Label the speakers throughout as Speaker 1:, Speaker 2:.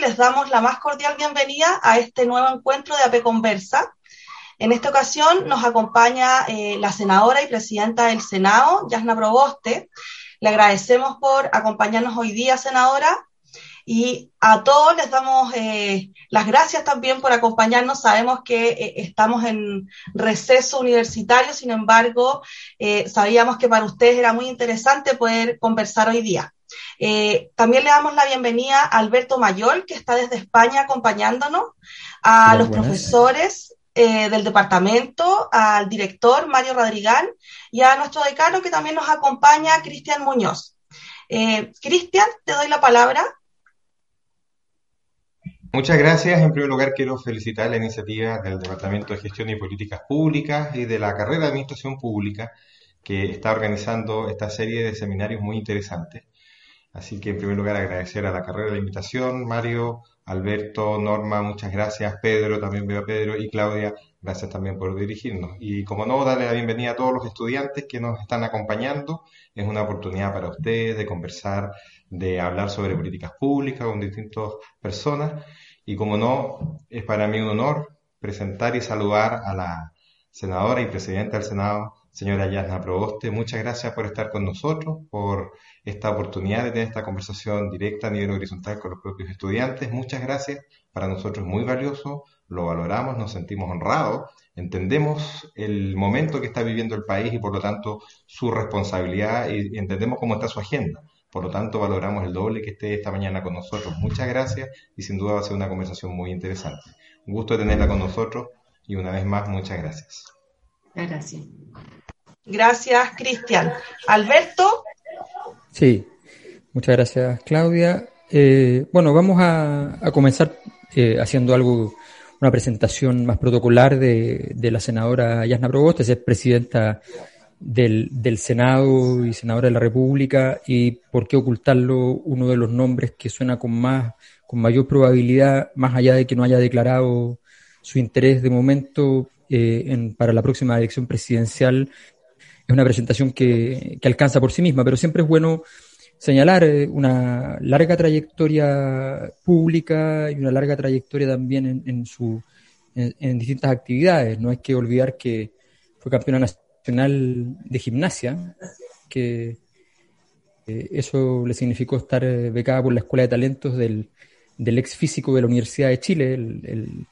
Speaker 1: les damos la más cordial bienvenida a este nuevo encuentro de AP Conversa. En esta ocasión nos acompaña eh, la senadora y presidenta del Senado, Yasna Proboste. Le agradecemos por acompañarnos hoy día, senadora. Y a todos les damos eh, las gracias también por acompañarnos. Sabemos que eh, estamos en receso universitario, sin embargo, sabíamos que para ustedes era muy interesante poder conversar hoy día. Eh, también le damos la bienvenida a Alberto Mayol, que está desde España acompañándonos, a los profesores eh, del departamento, al director Mario Rodrigal y a nuestro decano que también nos acompaña, Cristian Muñoz. Eh, Cristian, te doy la palabra.
Speaker 2: Muchas gracias. En primer lugar, quiero felicitar la iniciativa del Departamento de Gestión y Políticas Públicas y de la carrera de Administración Pública que está organizando esta serie de seminarios muy interesantes. Así que en primer lugar agradecer a la carrera la invitación, Mario, Alberto, Norma, muchas gracias, Pedro, también veo a Pedro y Claudia, gracias también por dirigirnos. Y como no, darle la bienvenida a todos los estudiantes que nos están acompañando. Es una oportunidad para ustedes de conversar, de hablar sobre políticas públicas con distintas personas. Y como no, es para mí un honor presentar y saludar a la senadora y presidenta del Senado, señora Yasna Proboste. Muchas gracias por estar con nosotros, por esta oportunidad de tener esta conversación directa a nivel horizontal con los propios estudiantes. Muchas gracias. Para nosotros es muy valioso, lo valoramos, nos sentimos honrados, entendemos el momento que está viviendo el país y por lo tanto su responsabilidad y entendemos cómo está su agenda. Por lo tanto, valoramos el doble que esté esta mañana con nosotros. Muchas gracias y sin duda va a ser una conversación muy interesante. Un gusto tenerla con nosotros y una vez más, muchas gracias.
Speaker 1: Gracias. Gracias, Cristian. Alberto.
Speaker 3: Sí, muchas gracias, Claudia. Eh, bueno, vamos a, comenzar eh, haciendo algo, una presentación más protocolar de, la senadora Yasna Proboste, es presidenta del, Senado y senadora de la República, y por qué ocultarlo, uno de los nombres que suena con más, con mayor probabilidad, más allá de que no haya declarado su interés de momento eh, para la próxima elección presidencial es una presentación que, alcanza por sí misma, pero siempre es bueno señalar eh, una larga trayectoria pública y una larga trayectoria también en, su, en, distintas actividades. No hay que olvidar que fue campeona nacional de gimnasia, que eh, eso le significó estar becada por la Escuela de Talentos del, del ex físico de la Universidad de Chile, el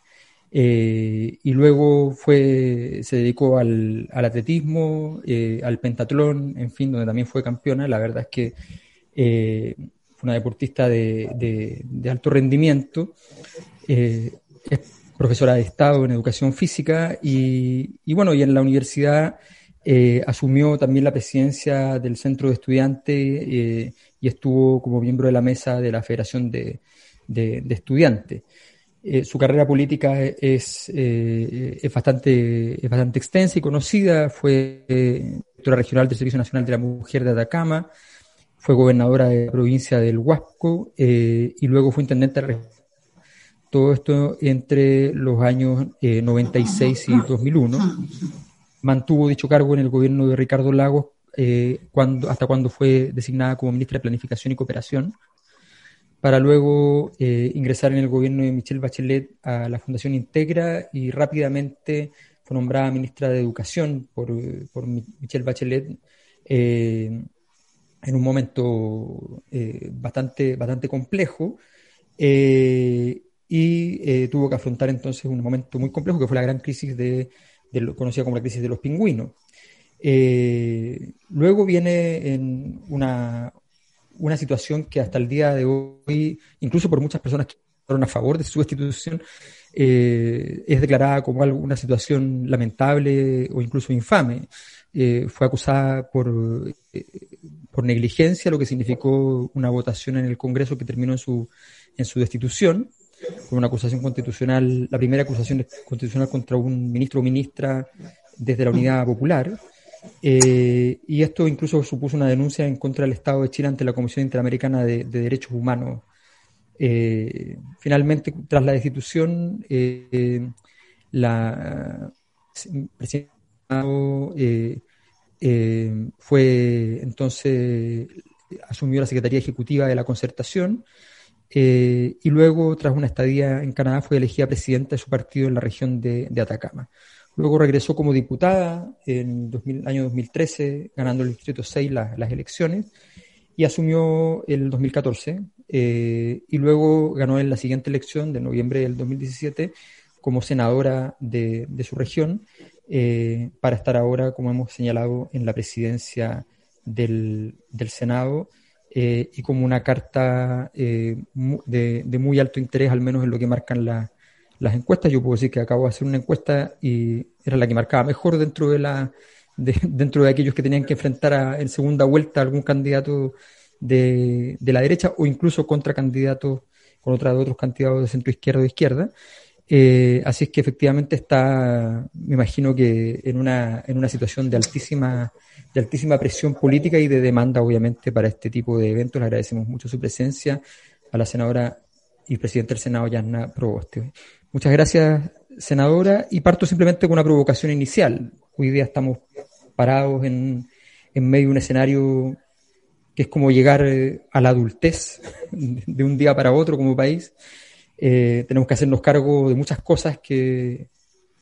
Speaker 3: eh, y luego fue, se dedicó al, atletismo, eh, al pentatlón, en fin, donde también fue campeona. La verdad es que eh, fue una deportista de, alto rendimiento. es profesora de Estado en Educación Física y, bueno, y en la universidad asumió también la presidencia del Centro de Estudiantes y estuvo como miembro de la mesa de la Federación de, de Estudiantes. Eh, su carrera política es, eh, es, bastante, es bastante extensa y conocida. Fue eh, directora regional del Servicio Nacional de la Mujer de Atacama, fue gobernadora de la provincia del Huasco y luego fue intendente de todo esto entre los años 96 y 2001. Mantuvo dicho cargo en el gobierno de Ricardo Lagos cuando, hasta cuando fue designada como ministra de Planificación y Cooperación para luego eh, ingresar en el gobierno de Michelle Bachelet a la Fundación Integra y rápidamente fue nombrada ministra de Educación por, por Michelle Bachelet eh, en un momento eh, bastante, bastante complejo y tuvo que afrontar entonces un momento muy complejo que fue la gran crisis de, de lo conocida como la crisis de los pingüinos. luego viene en una, una situación que hasta el día de hoy, incluso por muchas personas que fueron a favor de su destitución, eh, es declarada como una situación lamentable o incluso infame. eh, fue acusada por, eh, por negligencia, lo que significó una votación en el Congreso que terminó en su, en su destitución, por una acusación constitucional, la primera acusación constitucional contra un ministro o ministra desde la Unidad Popular. Eh, y esto incluso supuso una denuncia en contra del Estado de Chile ante la Comisión Interamericana de, Derechos Humanos. Eh, finalmente, tras la destitución, eh, la presidenta fue entonces asumió la Secretaría Ejecutiva de la Concertación y luego, tras una estadía en Canadá, fue elegida presidenta de su partido en la región de Atacama. Luego regresó como diputada en el año 2013, ganando el Distrito 6 las elecciones, y asumió el 2014, eh, y luego ganó en la siguiente elección de noviembre del 2017 como senadora de, su región, eh, para estar ahora, como hemos señalado, en la presidencia del, Senado, eh, y como una carta de, de, muy alto interés, al menos en lo que marcan las las encuestas. Yo puedo decir que acabo de hacer una encuesta y era la que marcaba mejor dentro de la dentro de aquellos que tenían que enfrentar en segunda vuelta a algún candidato de, la derecha o incluso contra candidatos con otra, otros candidatos de centro izquierda o izquierda. Eh, así es que efectivamente está, me imagino que en una, en una situación de altísima, de altísima presión política y de demanda, obviamente, para este tipo de eventos. Le agradecemos mucho su presencia a la senadora y presidenta del Senado, Yanna Proboste. Muchas gracias, senadora. Y parto simplemente con una provocación inicial. Hoy día estamos parados en, en medio de un escenario que es como llegar eh, a la adultez de un día para otro como país. Eh, tenemos que hacernos cargo de muchas cosas que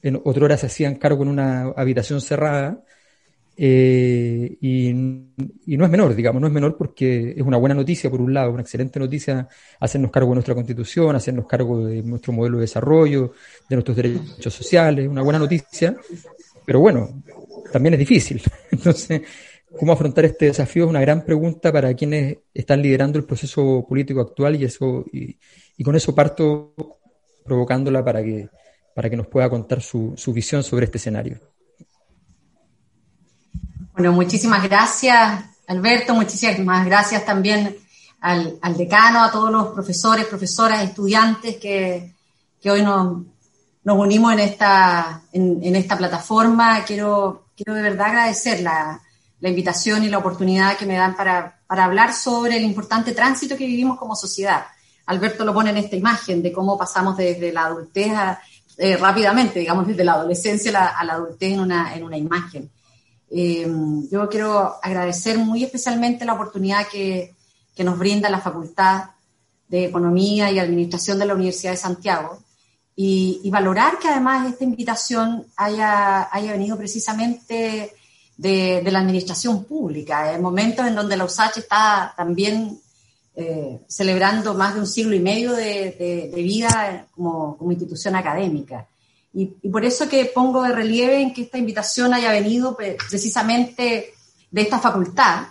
Speaker 3: en otra hora se hacían cargo en una habitación cerrada eh, y, no es menor, digamos, no es menor porque es una buena noticia, por un lado, una excelente noticia hacernos cargo de nuestra constitución, hacernos cargo de nuestro modelo de desarrollo, de nuestros derechos sociales, una buena noticia, pero bueno, también es difícil. Entonces, ¿cómo afrontar este desafío? Es una gran pregunta para quienes están liderando el proceso político actual y eso, y, con eso parto provocándola para que, para que nos pueda contar su, su visión sobre este escenario.
Speaker 4: Bueno, muchísimas gracias, Alberto, muchísimas gracias también al, decano, a todos los profesores, profesoras, estudiantes que, hoy nos, unimos en esta, plataforma. Quiero, quiero de verdad agradecer la, invitación y la oportunidad que me dan para, hablar sobre el importante tránsito que vivimos como sociedad. Alberto lo pone en esta imagen de cómo pasamos desde la adultez eh, rápidamente, digamos, desde la adolescencia a la, adultez en una, en una imagen. Eh, yo quiero agradecer muy especialmente la oportunidad que, que, nos brinda la Facultad de Economía y Administración de la Universidad de Santiago y, valorar que además esta invitación haya, haya venido precisamente de, la administración pública, en momentos en donde la USACH está también eh, celebrando más de un siglo y medio de, de vida como, como institución académica. Y, por eso que pongo de relieve en que esta invitación haya venido precisamente de esta facultad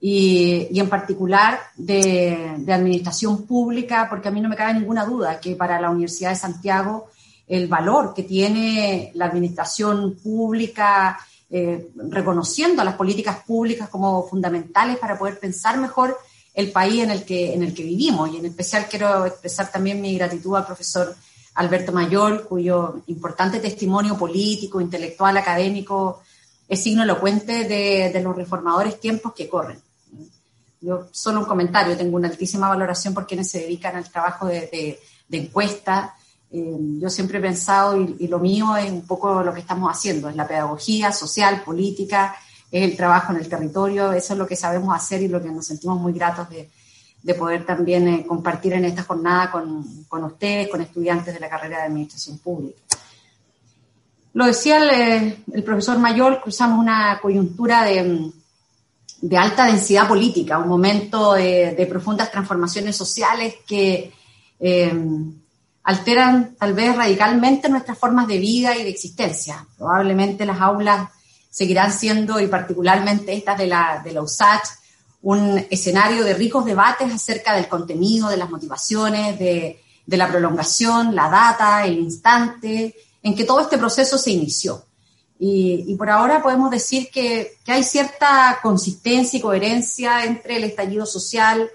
Speaker 4: y, en particular de, de, Administración Pública, porque a mí no me cabe ninguna duda que para la Universidad de Santiago el valor que tiene la Administración Pública, eh, reconociendo a las políticas públicas como fundamentales para poder pensar mejor el país en el que, en el que vivimos. Y en especial quiero expresar también mi gratitud al profesor Alberto Mayol, cuyo importante testimonio político, intelectual, académico es signo elocuente de, los reformadores tiempos que corren. Yo solo un comentario, tengo una altísima valoración por quienes se dedican al trabajo de, encuesta. Eh, yo siempre he pensado, y, lo mío es un poco lo que estamos haciendo, es la pedagogía social, política, es el trabajo en el territorio, eso es lo que sabemos hacer y lo que nos sentimos muy gratos de, de poder también eh, compartir en esta jornada con, con, ustedes, con estudiantes de la carrera de Administración Pública. Lo decía el, eh, profesor Mayor, cruzamos una coyuntura de, de, alta densidad política, un momento de, profundas transformaciones sociales que eh, alteran tal vez radicalmente nuestras formas de vida y de existencia. Probablemente las aulas seguirán siendo, y particularmente estas de la, de la USACH, un escenario de ricos debates acerca del contenido, de las motivaciones, de, la prolongación, la data, el instante en que todo este proceso se inició. Y, por ahora podemos decir que, hay cierta consistencia y coherencia entre el estallido social,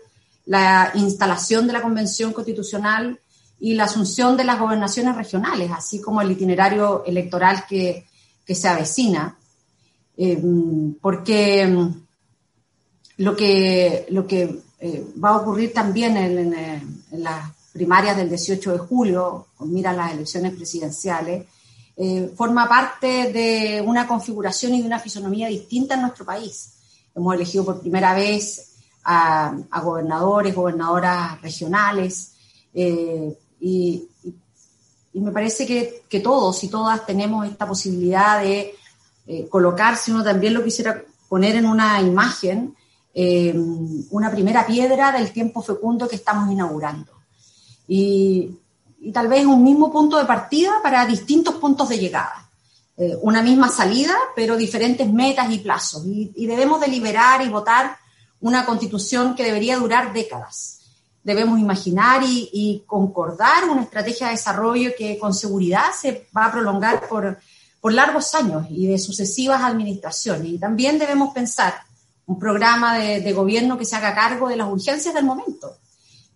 Speaker 4: la instalación de la Convención Constitucional y la asunción de las gobernaciones regionales, así como el itinerario electoral que, se avecina. Eh, porque lo que, lo que eh, va a ocurrir también en, en, las primarias del 18 de julio, mira las elecciones presidenciales, eh, forma parte de una configuración y de una fisonomía distinta en nuestro país. Hemos elegido por primera vez a, gobernadores, gobernadoras regionales, eh, y, me parece que, que, todos y todas tenemos esta posibilidad de eh, colocar, si uno también lo quisiera poner en una imagen, una primera piedra del tiempo fecundo que estamos inaugurando. Y, y tal vez un mismo punto de partida para distintos puntos de llegada. Eh, una misma salida, pero diferentes metas y plazos. Y, debemos deliberar y votar una constitución que debería durar décadas. Debemos imaginar y, concordar una estrategia de desarrollo que con seguridad se va a prolongar por, por largos años y de sucesivas administraciones. Y también debemos pensar un programa de, gobierno que se haga cargo de las urgencias del momento,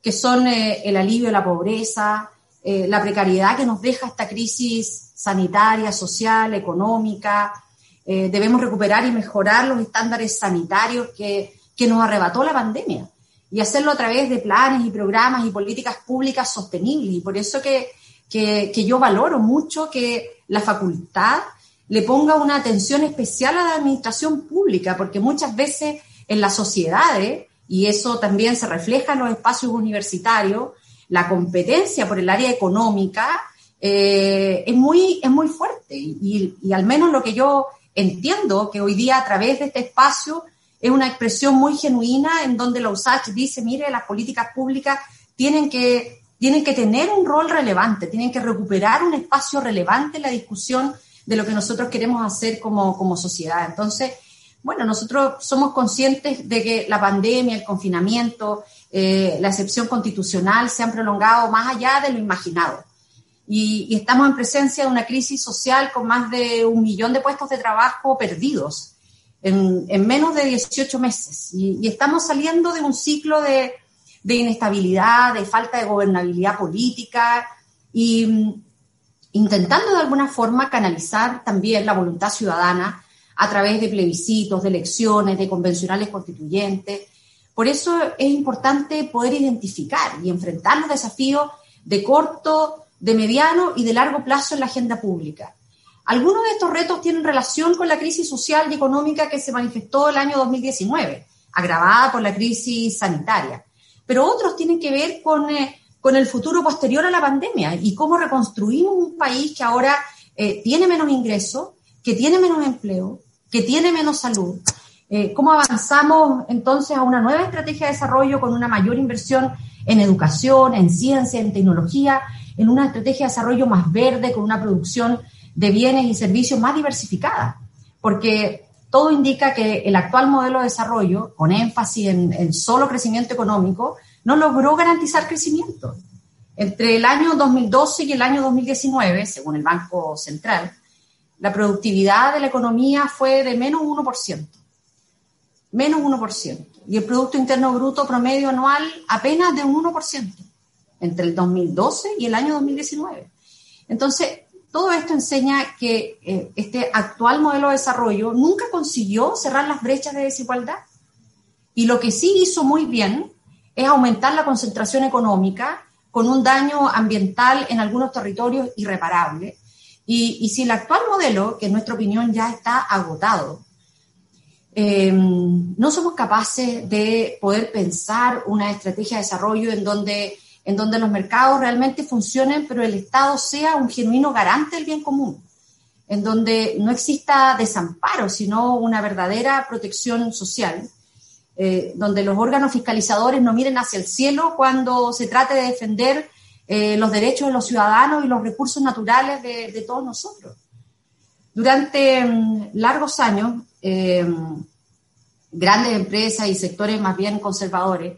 Speaker 4: que son eh, el alivio de la pobreza, eh, la precariedad que nos deja esta crisis sanitaria, social, económica. Eh, debemos recuperar y mejorar los estándares sanitarios que, que nos arrebató la pandemia y hacerlo a través de planes y programas y políticas públicas sostenibles. Y por eso que, que, que, yo valoro mucho que la facultad le ponga una atención especial a la administración pública, porque muchas veces en las sociedades, y eso también se refleja en los espacios universitarios, la competencia por el área económica eh, es, muy, es muy fuerte. Y, al menos lo que yo entiendo que hoy día a través de este espacio es una expresión muy genuina en donde la USACH dice, mire, las políticas públicas tienen que, tienen que tener un rol relevante, tienen que recuperar un espacio relevante en la discusión de lo que nosotros queremos hacer como, como sociedad. Entonces, bueno, nosotros somos conscientes de que la pandemia, el confinamiento, eh, la excepción constitucional se han prolongado más allá de lo imaginado. Y, estamos en presencia de una crisis social con más de un millón de puestos de trabajo perdidos en, menos de 18 meses. Y, estamos saliendo de un ciclo de, inestabilidad, de falta de gobernabilidad política y intentando de alguna forma canalizar también la voluntad ciudadana a través de plebiscitos, de elecciones, de convencionales constituyentes, por eso es importante poder identificar y enfrentar los desafíos de corto, de mediano y de largo plazo en la agenda pública. Algunos de estos retos tienen relación con la crisis social y económica que se manifestó el año 2019, agravada por la crisis sanitaria, pero otros tienen que ver con, eh, con el futuro posterior a la pandemia y cómo reconstruimos un país que ahora eh, tiene menos ingresos, que tiene menos empleo, que tiene menos salud eh, ¿Cómo avanzamos entonces a una nueva estrategia de desarrollo con una mayor inversión en educación, en ciencia, en tecnología, en una estrategia de desarrollo más verde, con una producción de bienes y servicios más diversificada? Porque todo indica que el actual modelo de desarrollo, con énfasis en, en solo crecimiento económico, no logró garantizar crecimiento. Entre el año 2012 y el año 2019, según el Banco Central, la productividad de la economía fue de menos 1% menos 1%. Y el Producto Interno Bruto promedio anual apenas de un 1% entre el 2012 y el año 2019. Entonces, todo esto enseña que eh, este actual modelo de desarrollo nunca consiguió cerrar las brechas de desigualdad. Y lo que sí hizo muy bien es aumentar la concentración económica con un daño ambiental en algunos territorios irreparable. Y, y si el actual modelo, que en nuestra opinión ya está agotado, Em, no somos capaces de poder pensar una estrategia de desarrollo en donde, en donde los mercados realmente funcionen, pero el Estado sea un genuino garante del bien común, en donde no exista desamparo, sino una verdadera protección social, eh, donde los órganos fiscalizadores no miren hacia el cielo cuando se trate de defender eh, los derechos de los ciudadanos y los recursos naturales de, de todos nosotros. Durante mm, largos años, eh, grandes empresas y sectores más bien conservadores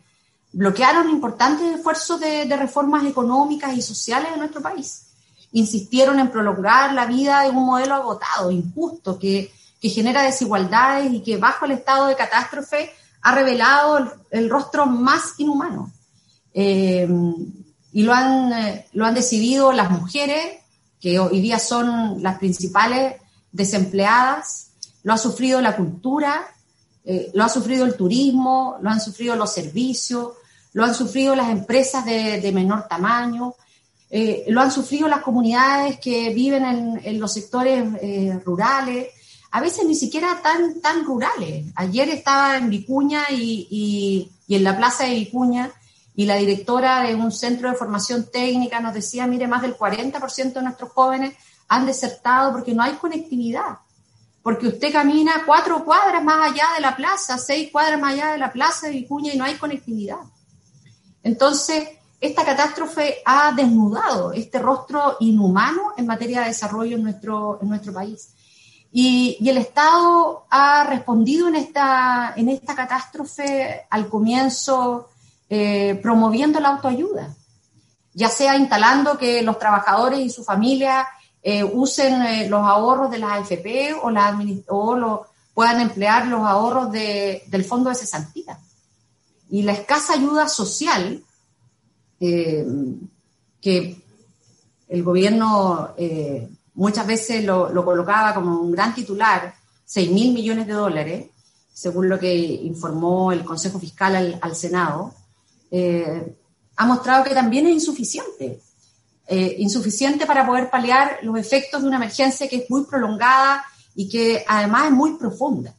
Speaker 4: bloquearon importantes esfuerzos de, reformas económicas y sociales en nuestro país. insistieron en prolongar la vida de un modelo agotado, injusto, que, que genera desigualdades y que bajo el estado de catástrofe ha revelado el, rostro más inhumano. Eh, y lo han, eh, lo han decidido las mujeres, que hoy día son las principales desempleadas, lo ha sufrido la cultura, eh, lo ha sufrido el turismo, lo han sufrido los servicios, lo han sufrido las empresas de, menor tamaño, lo han sufrido las comunidades que viven en, los sectores rurales, a veces ni siquiera tan, tan rurales. Ayer estaba en Vicuña y, y en la plaza de Vicuña y la directora de un centro de formación técnica nos decía, mire, más del 40% de nuestros jóvenes han desertado porque no hay conectividad, porque usted camina cuatro cuadras más allá de la plaza, seis cuadras más allá de la plaza de Vicuña y no hay conectividad. Entonces, esta catástrofe ha desnudado este rostro inhumano en materia de desarrollo en nuestro, en nuestro país. Y, el Estado ha respondido en esta, en esta catástrofe al comienzo eh, promoviendo la autoayuda, ya sea instalando que los trabajadores y su familia eh, usen eh, los ahorros de las AFP o, la, o puedan emplear los ahorros del fondo de cesantía. Y la escasa ayuda social que el gobierno muchas veces lo, colocaba como un gran titular, 6 mil millones de dólares, según lo que informó el Consejo Fiscal al Senado, eh, ha mostrado que también es insuficiente. Eh, insuficiente para poder paliar los efectos de una emergencia que es muy prolongada y que además es muy profunda.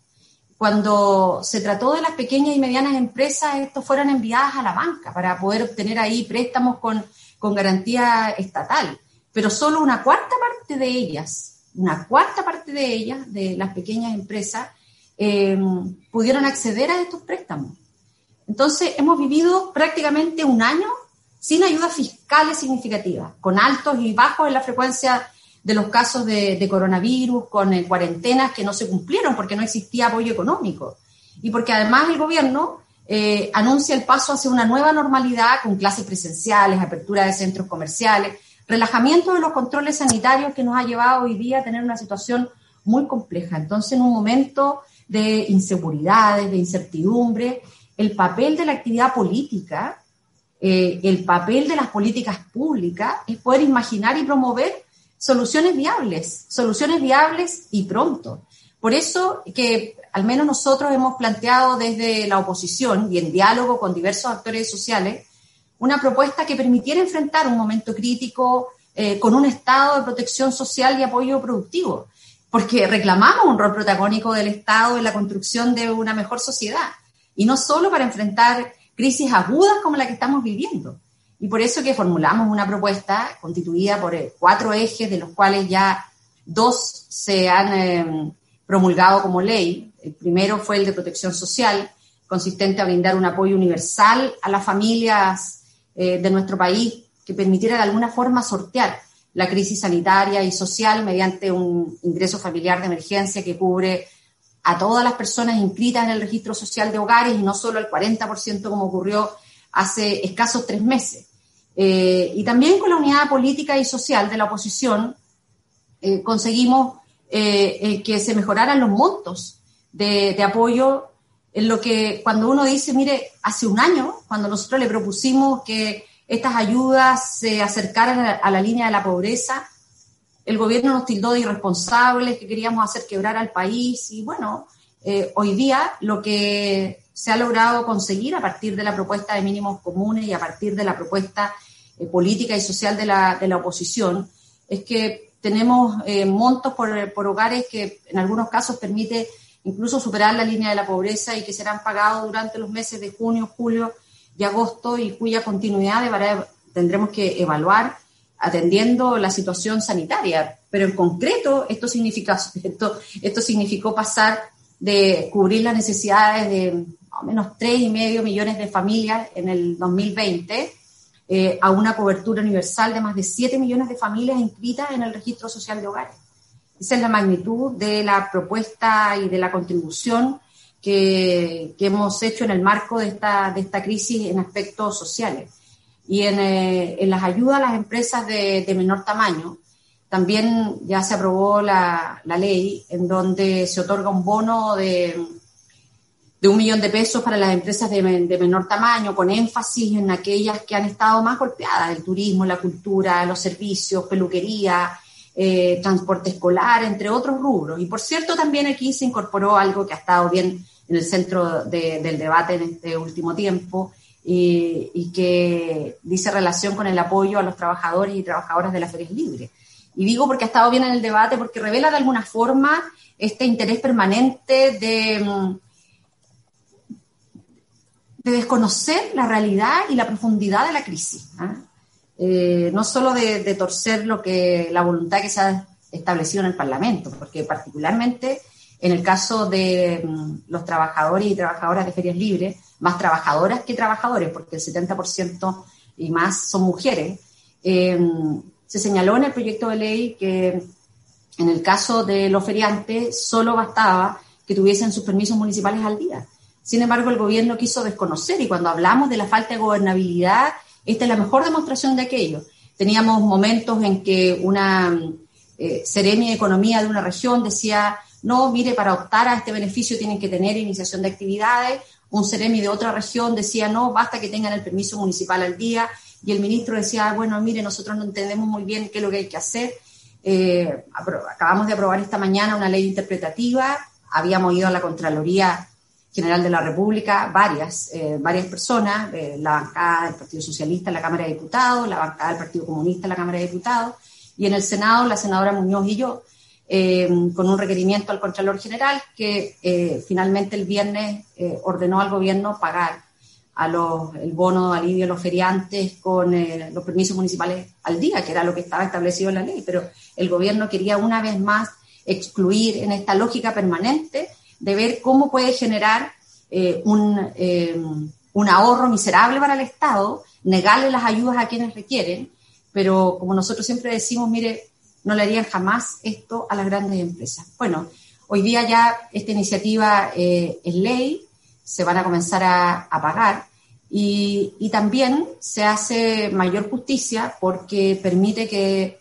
Speaker 4: Cuando se trató de las pequeñas y medianas empresas, estos fueron enviadas a la banca para poder obtener ahí préstamos con, con garantía estatal. Pero solo una cuarta parte de ellas, una cuarta parte de ellas, de las pequeñas empresas, eh, pudieron acceder a estos préstamos. Entonces, hemos vivido prácticamente un año sin ayudas fiscales significativas, con altos y bajos en la frecuencia de los casos de, coronavirus, con eh, cuarentenas que no se cumplieron porque no existía apoyo económico. Y porque además el gobierno eh, anuncia el paso hacia una nueva normalidad con clases presenciales, apertura de centros comerciales, relajamiento de los controles sanitarios que nos ha llevado hoy día a tener una situación muy compleja. Entonces, en un momento de inseguridades, de incertidumbre, el papel de la actividad política, eh, el papel de las políticas públicas es poder imaginar y promover soluciones viables, soluciones viables y pronto. Por eso que al menos nosotros hemos planteado desde la oposición y en diálogo con diversos actores sociales una propuesta que permitiera enfrentar un momento crítico eh, con un estado de protección social y apoyo productivo, porque reclamamos un rol protagónico del Estado en la construcción de una mejor sociedad y no solo para enfrentar crisis agudas como la que estamos viviendo. Y por eso que formulamos una propuesta constituida por eh, cuatro ejes, de los cuales ya dos se han em, promulgado como ley. El primero fue el de protección social, consistente a brindar un apoyo universal a las familias eh, de nuestro país que permitiera de alguna forma sortear la crisis sanitaria y social mediante un ingreso familiar de emergencia que cubre a todas las personas inscritas en el registro social de hogares y no solo al 40% como ocurrió hace escasos tres meses. Eh, y también con la unidad política y social de la oposición eh, conseguimos que se mejoraran los montos de, apoyo en lo que cuando uno dice, mire, hace un año, cuando nosotros le propusimos que estas ayudas se acercaran a la línea de la pobreza, el gobierno nos tildó de irresponsables, que queríamos hacer quebrar al país y bueno, eh, hoy día lo que se ha logrado conseguir a partir de la propuesta de mínimos comunes y a partir de la propuesta eh, política y social de la, de la, oposición es que tenemos eh, montos por, por, hogares que en algunos casos permite incluso superar la línea de la pobreza y que serán pagados durante los meses de junio, julio y agosto y cuya continuidad tendremos que evaluar atendiendo la situación sanitaria. Pero en concreto, esto, significa, significó pasar de cubrir las necesidades de más o menos 3,5 millones de familias en el 2020 eh, a una cobertura universal de más de 7 millones de familias inscritas en el registro social de hogares. Esa es la magnitud de la propuesta y de la contribución que, que hemos hecho en el marco de esta, de esta crisis en aspectos sociales. y en, en las ayudas a las empresas de, de, menor tamaño. También ya se aprobó la, la ley en donde se otorga un bono de de un millón de pesos para las empresas de, de, menor tamaño, con énfasis en aquellas que han estado más golpeadas, el turismo, la cultura, los servicios, peluquería, eh, transporte escolar, entre otros rubros. Y por cierto, también aquí se incorporó algo que ha estado bien en el centro de, del debate en este último tiempo y, que dice relación con el apoyo a los trabajadores y trabajadoras de las ferias libres. Y digo porque ha estado bien en el debate, porque revela de alguna forma este interés permanente de mm, de desconocer la realidad y la profundidad de la crisis. ¿ah? Eh, no solo de, torcer lo que la voluntad que se ha establecido en el Parlamento, porque particularmente en el caso de um, los trabajadores y trabajadoras de ferias libres, más trabajadoras que trabajadores, porque el 70% y más son mujeres, eh, se señaló en el proyecto de ley que en el caso de los feriantes solo bastaba que tuviesen sus permisos municipales al día. Sin embargo, el gobierno quiso desconocer y cuando hablamos de la falta de gobernabilidad, esta es la mejor demostración de aquello. Teníamos momentos en que una eh, de economía de una región decía, no, mire, para optar a este beneficio tienen que tener iniciación de actividades. Un seremi de otra región decía, no, basta que tengan el permiso municipal al día. Y el ministro decía, bueno, mire, nosotros no entendemos muy bien qué es lo que hay que hacer. Eh, acabamos de aprobar esta mañana una ley interpretativa. Habíamos ido a la Contraloría General de la República, varias, eh, varias personas, eh, la bancada del Partido Socialista en la Cámara de Diputados, la bancada del Partido Comunista en la Cámara de Diputados, y en el Senado la senadora Muñoz y yo, eh, con un requerimiento al Contralor General que finalmente el viernes ordenó al gobierno pagar a los, el bono de alivio a los feriantes con los permisos municipales al día, que era lo que estaba establecido en la ley, pero el gobierno quería una vez más excluir en esta lógica permanente de ver cómo puede generar eh, un, eh, un, ahorro miserable para el Estado, negarle las ayudas a quienes requieren, pero como nosotros siempre decimos, mire, no le harían jamás esto a las grandes empresas. Bueno, hoy día ya esta iniciativa eh, es ley, se van a comenzar a, a pagar y, y también se hace mayor justicia porque permite que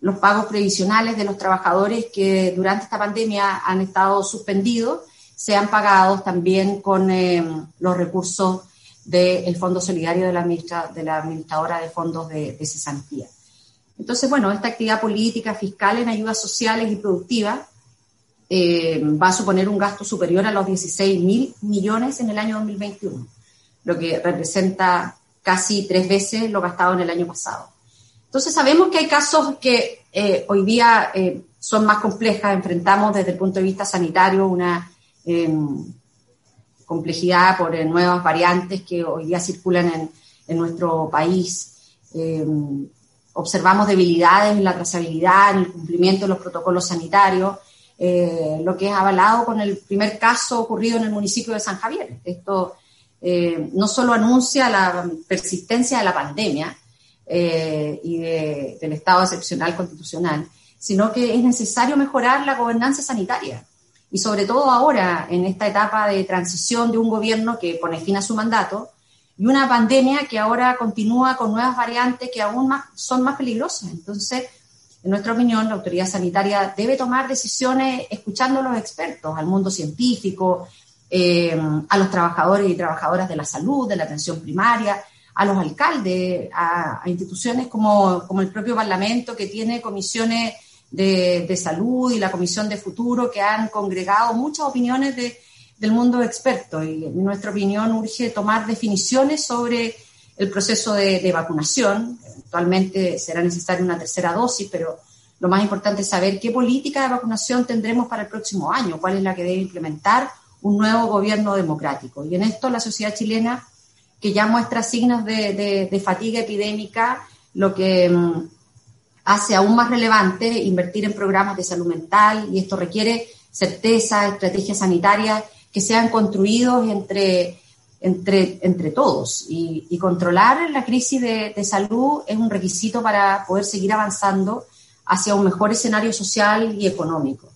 Speaker 4: los pagos previsionales de los trabajadores que durante esta pandemia han estado suspendidos sean pagados también con eh, los recursos del Fondo Solidario de la, administra, de la Administradora de Fondos de, de, Cesantía. Entonces, bueno, esta actividad política, fiscal en ayudas sociales y productivas eh, va a suponer un gasto superior a los 16 mil millones en el año 2021, lo que representa casi tres veces lo gastado en el año pasado. Entonces sabemos que hay casos que eh, hoy día eh, son más complejas, enfrentamos desde el punto de vista sanitario una eh, complejidad por eh, nuevas variantes que hoy día circulan en, en nuestro país. Eh, observamos debilidades en la trazabilidad, en el cumplimiento de los protocolos sanitarios, lo que es avalado con el primer caso ocurrido en el municipio de San Javier. Esto no solo anuncia la persistencia de la pandemia, eh, y de, del estado excepcional constitucional, sino que es necesario mejorar la gobernanza sanitaria. Y sobre todo ahora, en esta etapa de transición de un gobierno que pone fin a su mandato y una pandemia que ahora continúa con nuevas variantes que aún más, son más peligrosas. Entonces, en nuestra opinión, la autoridad sanitaria debe tomar decisiones escuchando a los expertos, al mundo científico, eh, a los trabajadores y trabajadoras de la salud, de la atención primaria, a los alcaldes, a, instituciones como, el propio Parlamento, que tiene comisiones de, salud y la Comisión de Futuro, que han congregado muchas opiniones de, del mundo experto. Y en nuestra opinión urge tomar definiciones sobre el proceso de, de vacunación. Eventualmente será necesaria una tercera dosis, pero lo más importante es saber qué política de vacunación tendremos para el próximo año, cuál es la que debe implementar un nuevo gobierno democrático. Y en esto la sociedad chilena que ya muestra signos de, fatiga epidémica, lo que um, hace aún más relevante invertir en programas de salud mental y esto requiere certeza, estrategias sanitarias que sean construidos entre, todos. Y, controlar la crisis de salud es un requisito para poder seguir avanzando hacia un mejor escenario social y económico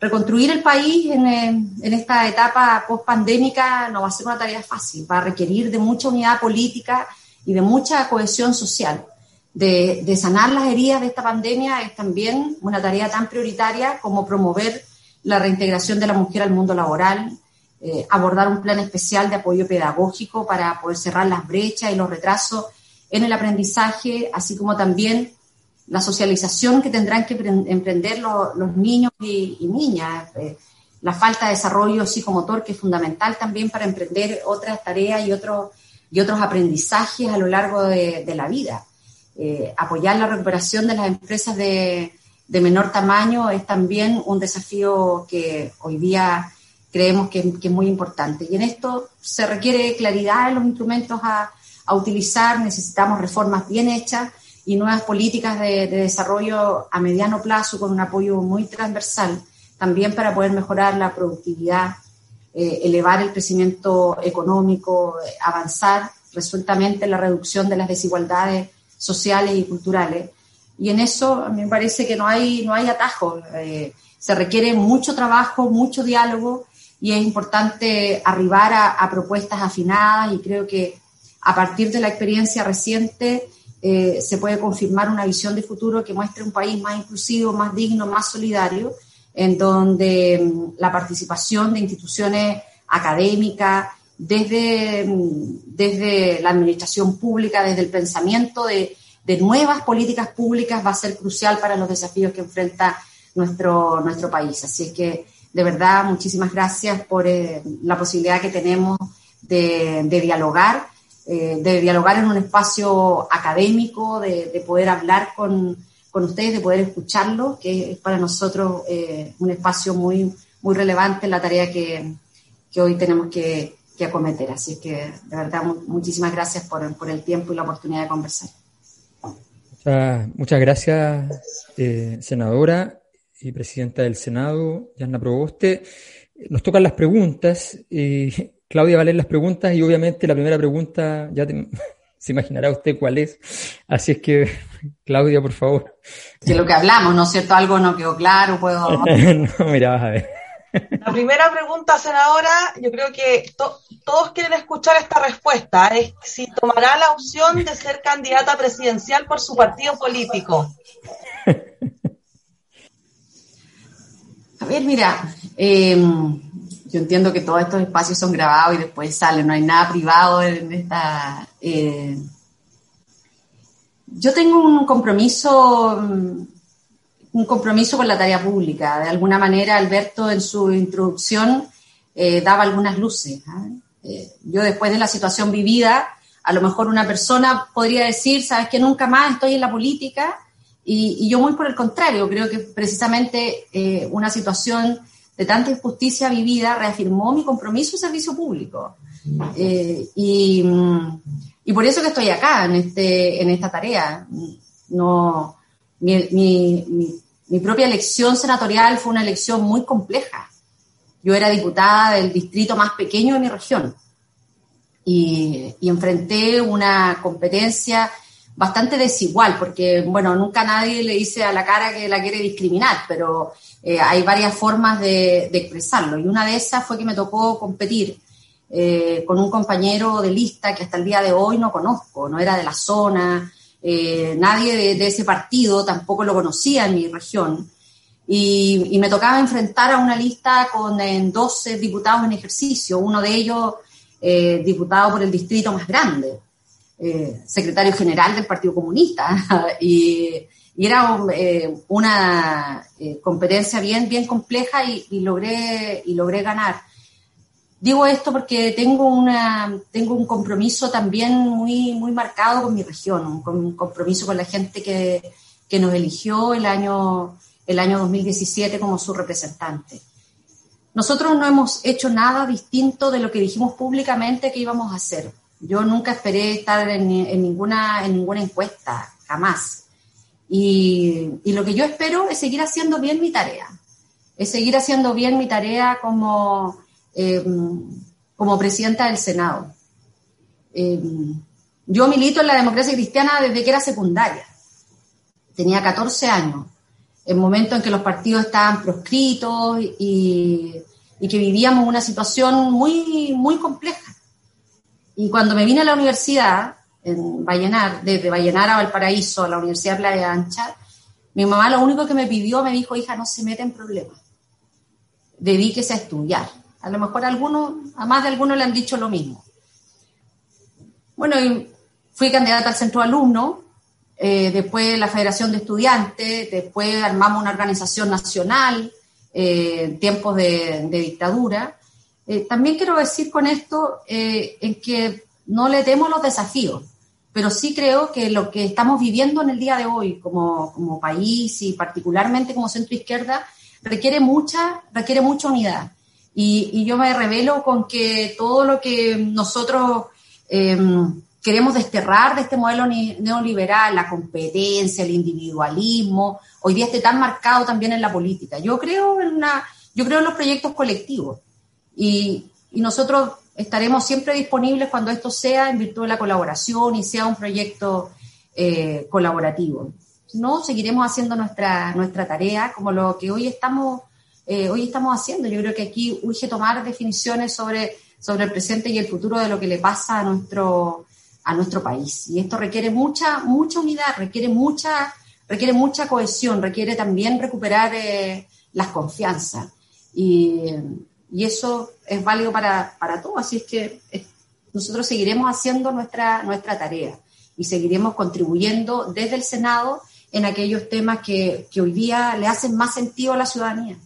Speaker 4: reconstruir el país en, en esta etapa post-pandémica no va a ser una tarea fácil, va a requerir de mucha unidad política y de mucha cohesión social. De, de, sanar las heridas de esta pandemia es también una tarea tan prioritaria como promover la reintegración de la mujer al mundo laboral, eh, abordar un plan especial de apoyo pedagógico para poder cerrar las brechas y los retrasos en el aprendizaje, así como también la socialización que tendrán que emprender los, niños y, niñas, eh, la falta de desarrollo psicomotor que es fundamental también para emprender otras tareas y otros, y otros aprendizajes a lo largo de, la vida. Eh, apoyar la recuperación de las empresas de, menor tamaño es también un desafío que hoy día creemos que, es muy importante. Y en esto se requiere claridad en los instrumentos a, a utilizar, necesitamos reformas bien hechas y nuevas políticas de, desarrollo a mediano plazo con un apoyo muy transversal, también para poder mejorar la productividad, eh, elevar el crecimiento económico, avanzar resueltamente en la reducción de las desigualdades sociales y culturales. Y en eso a mí me parece que no hay, no hay atajo. Eh, se requiere mucho trabajo, mucho diálogo y es importante arribar a, a propuestas afinadas y creo que a partir de la experiencia reciente eh, se puede confirmar una visión de futuro que muestre un país más inclusivo, más digno, más solidario, en donde mm, la participación de instituciones académicas, desde, mm, desde la administración pública, desde el pensamiento de, nuevas políticas públicas va a ser crucial para los desafíos que enfrenta nuestro, nuestro país. Así es que, de verdad, muchísimas gracias por eh, la posibilidad que tenemos de, de dialogar eh, de dialogar en un espacio académico, de, poder hablar con, ustedes, de poder escucharlo, que es para nosotros eh, un espacio muy, muy relevante en la tarea que, hoy tenemos que, acometer. Así que, de verdad, muchísimas gracias por, el tiempo y la oportunidad de conversar.
Speaker 3: Muchas, gracias, eh, senadora y presidenta del Senado, Yana Proboste. Nos tocan las preguntas. y Claudia va a leer las preguntas y obviamente la primera pregunta ya se imaginará usted cuál es. Así es que, Claudia, por favor.
Speaker 4: De lo que hablamos, ¿no es cierto? Algo no quedó claro, puedo...
Speaker 3: no, mira, vas a ver.
Speaker 1: La primera pregunta, senadora, yo creo que todos quieren escuchar esta respuesta, es si tomará la opción de ser candidata presidencial por su partido político.
Speaker 4: A ver, mira, eh, yo entiendo que todos estos espacios son grabados y después salen, no hay nada privado en esta... Eh, yo tengo un compromiso, un compromiso con la tarea pública. De alguna manera, Alberto en su introducción eh, daba algunas luces. ¿ah? Eh, yo después de la situación vivida, a lo mejor una persona podría decir, sabes que nunca más estoy en la política, y yo muy por el contrario, creo que precisamente una situación de tanta injusticia vivida, reafirmó mi compromiso en servicio público. Eh, y, por eso que estoy acá, en, este, en esta tarea. No, mi, mi, mi, propia elección senatorial fue una elección muy compleja. Yo era diputada del distrito más pequeño de mi región y enfrenté una competencia bastante desigual, porque, bueno, nunca nadie le dice a la cara que la quiere discriminar, pero eh, hay varias formas de, expresarlo. Y una de esas fue que me tocó competir eh, con un compañero de lista que hasta el día de hoy no conozco, no era de la zona, eh, nadie de, ese partido tampoco lo conocía en mi región. Y, me tocaba enfrentar a una lista con 12 diputados en ejercicio, uno de ellos diputado por el distrito más grande, secretario general del Partido Comunista. y era eh, una eh, competencia bien, bien compleja y, logré, y logré ganar. Digo esto porque tengo, una, tengo un compromiso también muy, muy marcado con mi región, un, compromiso con la gente que, que, nos eligió el año, el año 2017 como su representante. Nosotros no hemos hecho nada distinto de lo que dijimos públicamente que íbamos a hacer. Yo nunca esperé estar en, ninguna, en ninguna encuesta, jamás. Y, lo que yo espero es seguir haciendo bien mi tarea, es seguir haciendo bien mi tarea como, eh, como presidenta del Senado. Eh, yo milito en la democracia cristiana desde que era secundaria. Tenía 14 años, en momento en que los partidos estaban proscritos y, y que vivíamos una situación muy, muy compleja. Y cuando me vine a la universidad, en Vallenar, desde Vallenar a Valparaíso, a la Universidad de Playa Ancha, mi mamá lo único que me pidió, me dijo, hija, no se mete en problemas, dedíquese a estudiar. A lo mejor a a más de algunos le han dicho lo mismo. Bueno, fui candidata al centro de alumnos, eh, después la Federación de Estudiantes, después armamos una organización nacional, eh, en tiempos de, dictadura. Eh, también quiero decir con esto en que no le temo los desafíos pero sí creo que lo que estamos viviendo en el día de hoy como, como país y particularmente como centro izquierda requiere mucha, requiere mucha unidad. Y, y yo me revelo con que todo lo que nosotros em, queremos desterrar de este modelo neoliberal, la competencia, el individualismo, hoy día esté tan marcado también en la política. Yo creo en, una, yo creo en los proyectos colectivos y, y nosotros estaremos siempre disponibles cuando esto sea en virtud de la colaboración y sea un proyecto eh, colaborativo. No, seguiremos haciendo nuestra, nuestra tarea como lo que hoy estamos, eh, hoy estamos haciendo. Yo creo que aquí urge tomar definiciones sobre, sobre el presente y el futuro de lo que le pasa a nuestro, a nuestro país. Y esto requiere mucha, mucha unidad, requiere mucha, requiere mucha cohesión, requiere también recuperar eh, las confianzas. Y, y eso es válido para, para todos, así es que eh, nosotros seguiremos haciendo nuestra, nuestra tarea y seguiremos contribuyendo desde el Senado en aquellos temas que, que hoy día le hacen más sentido a la ciudadanía.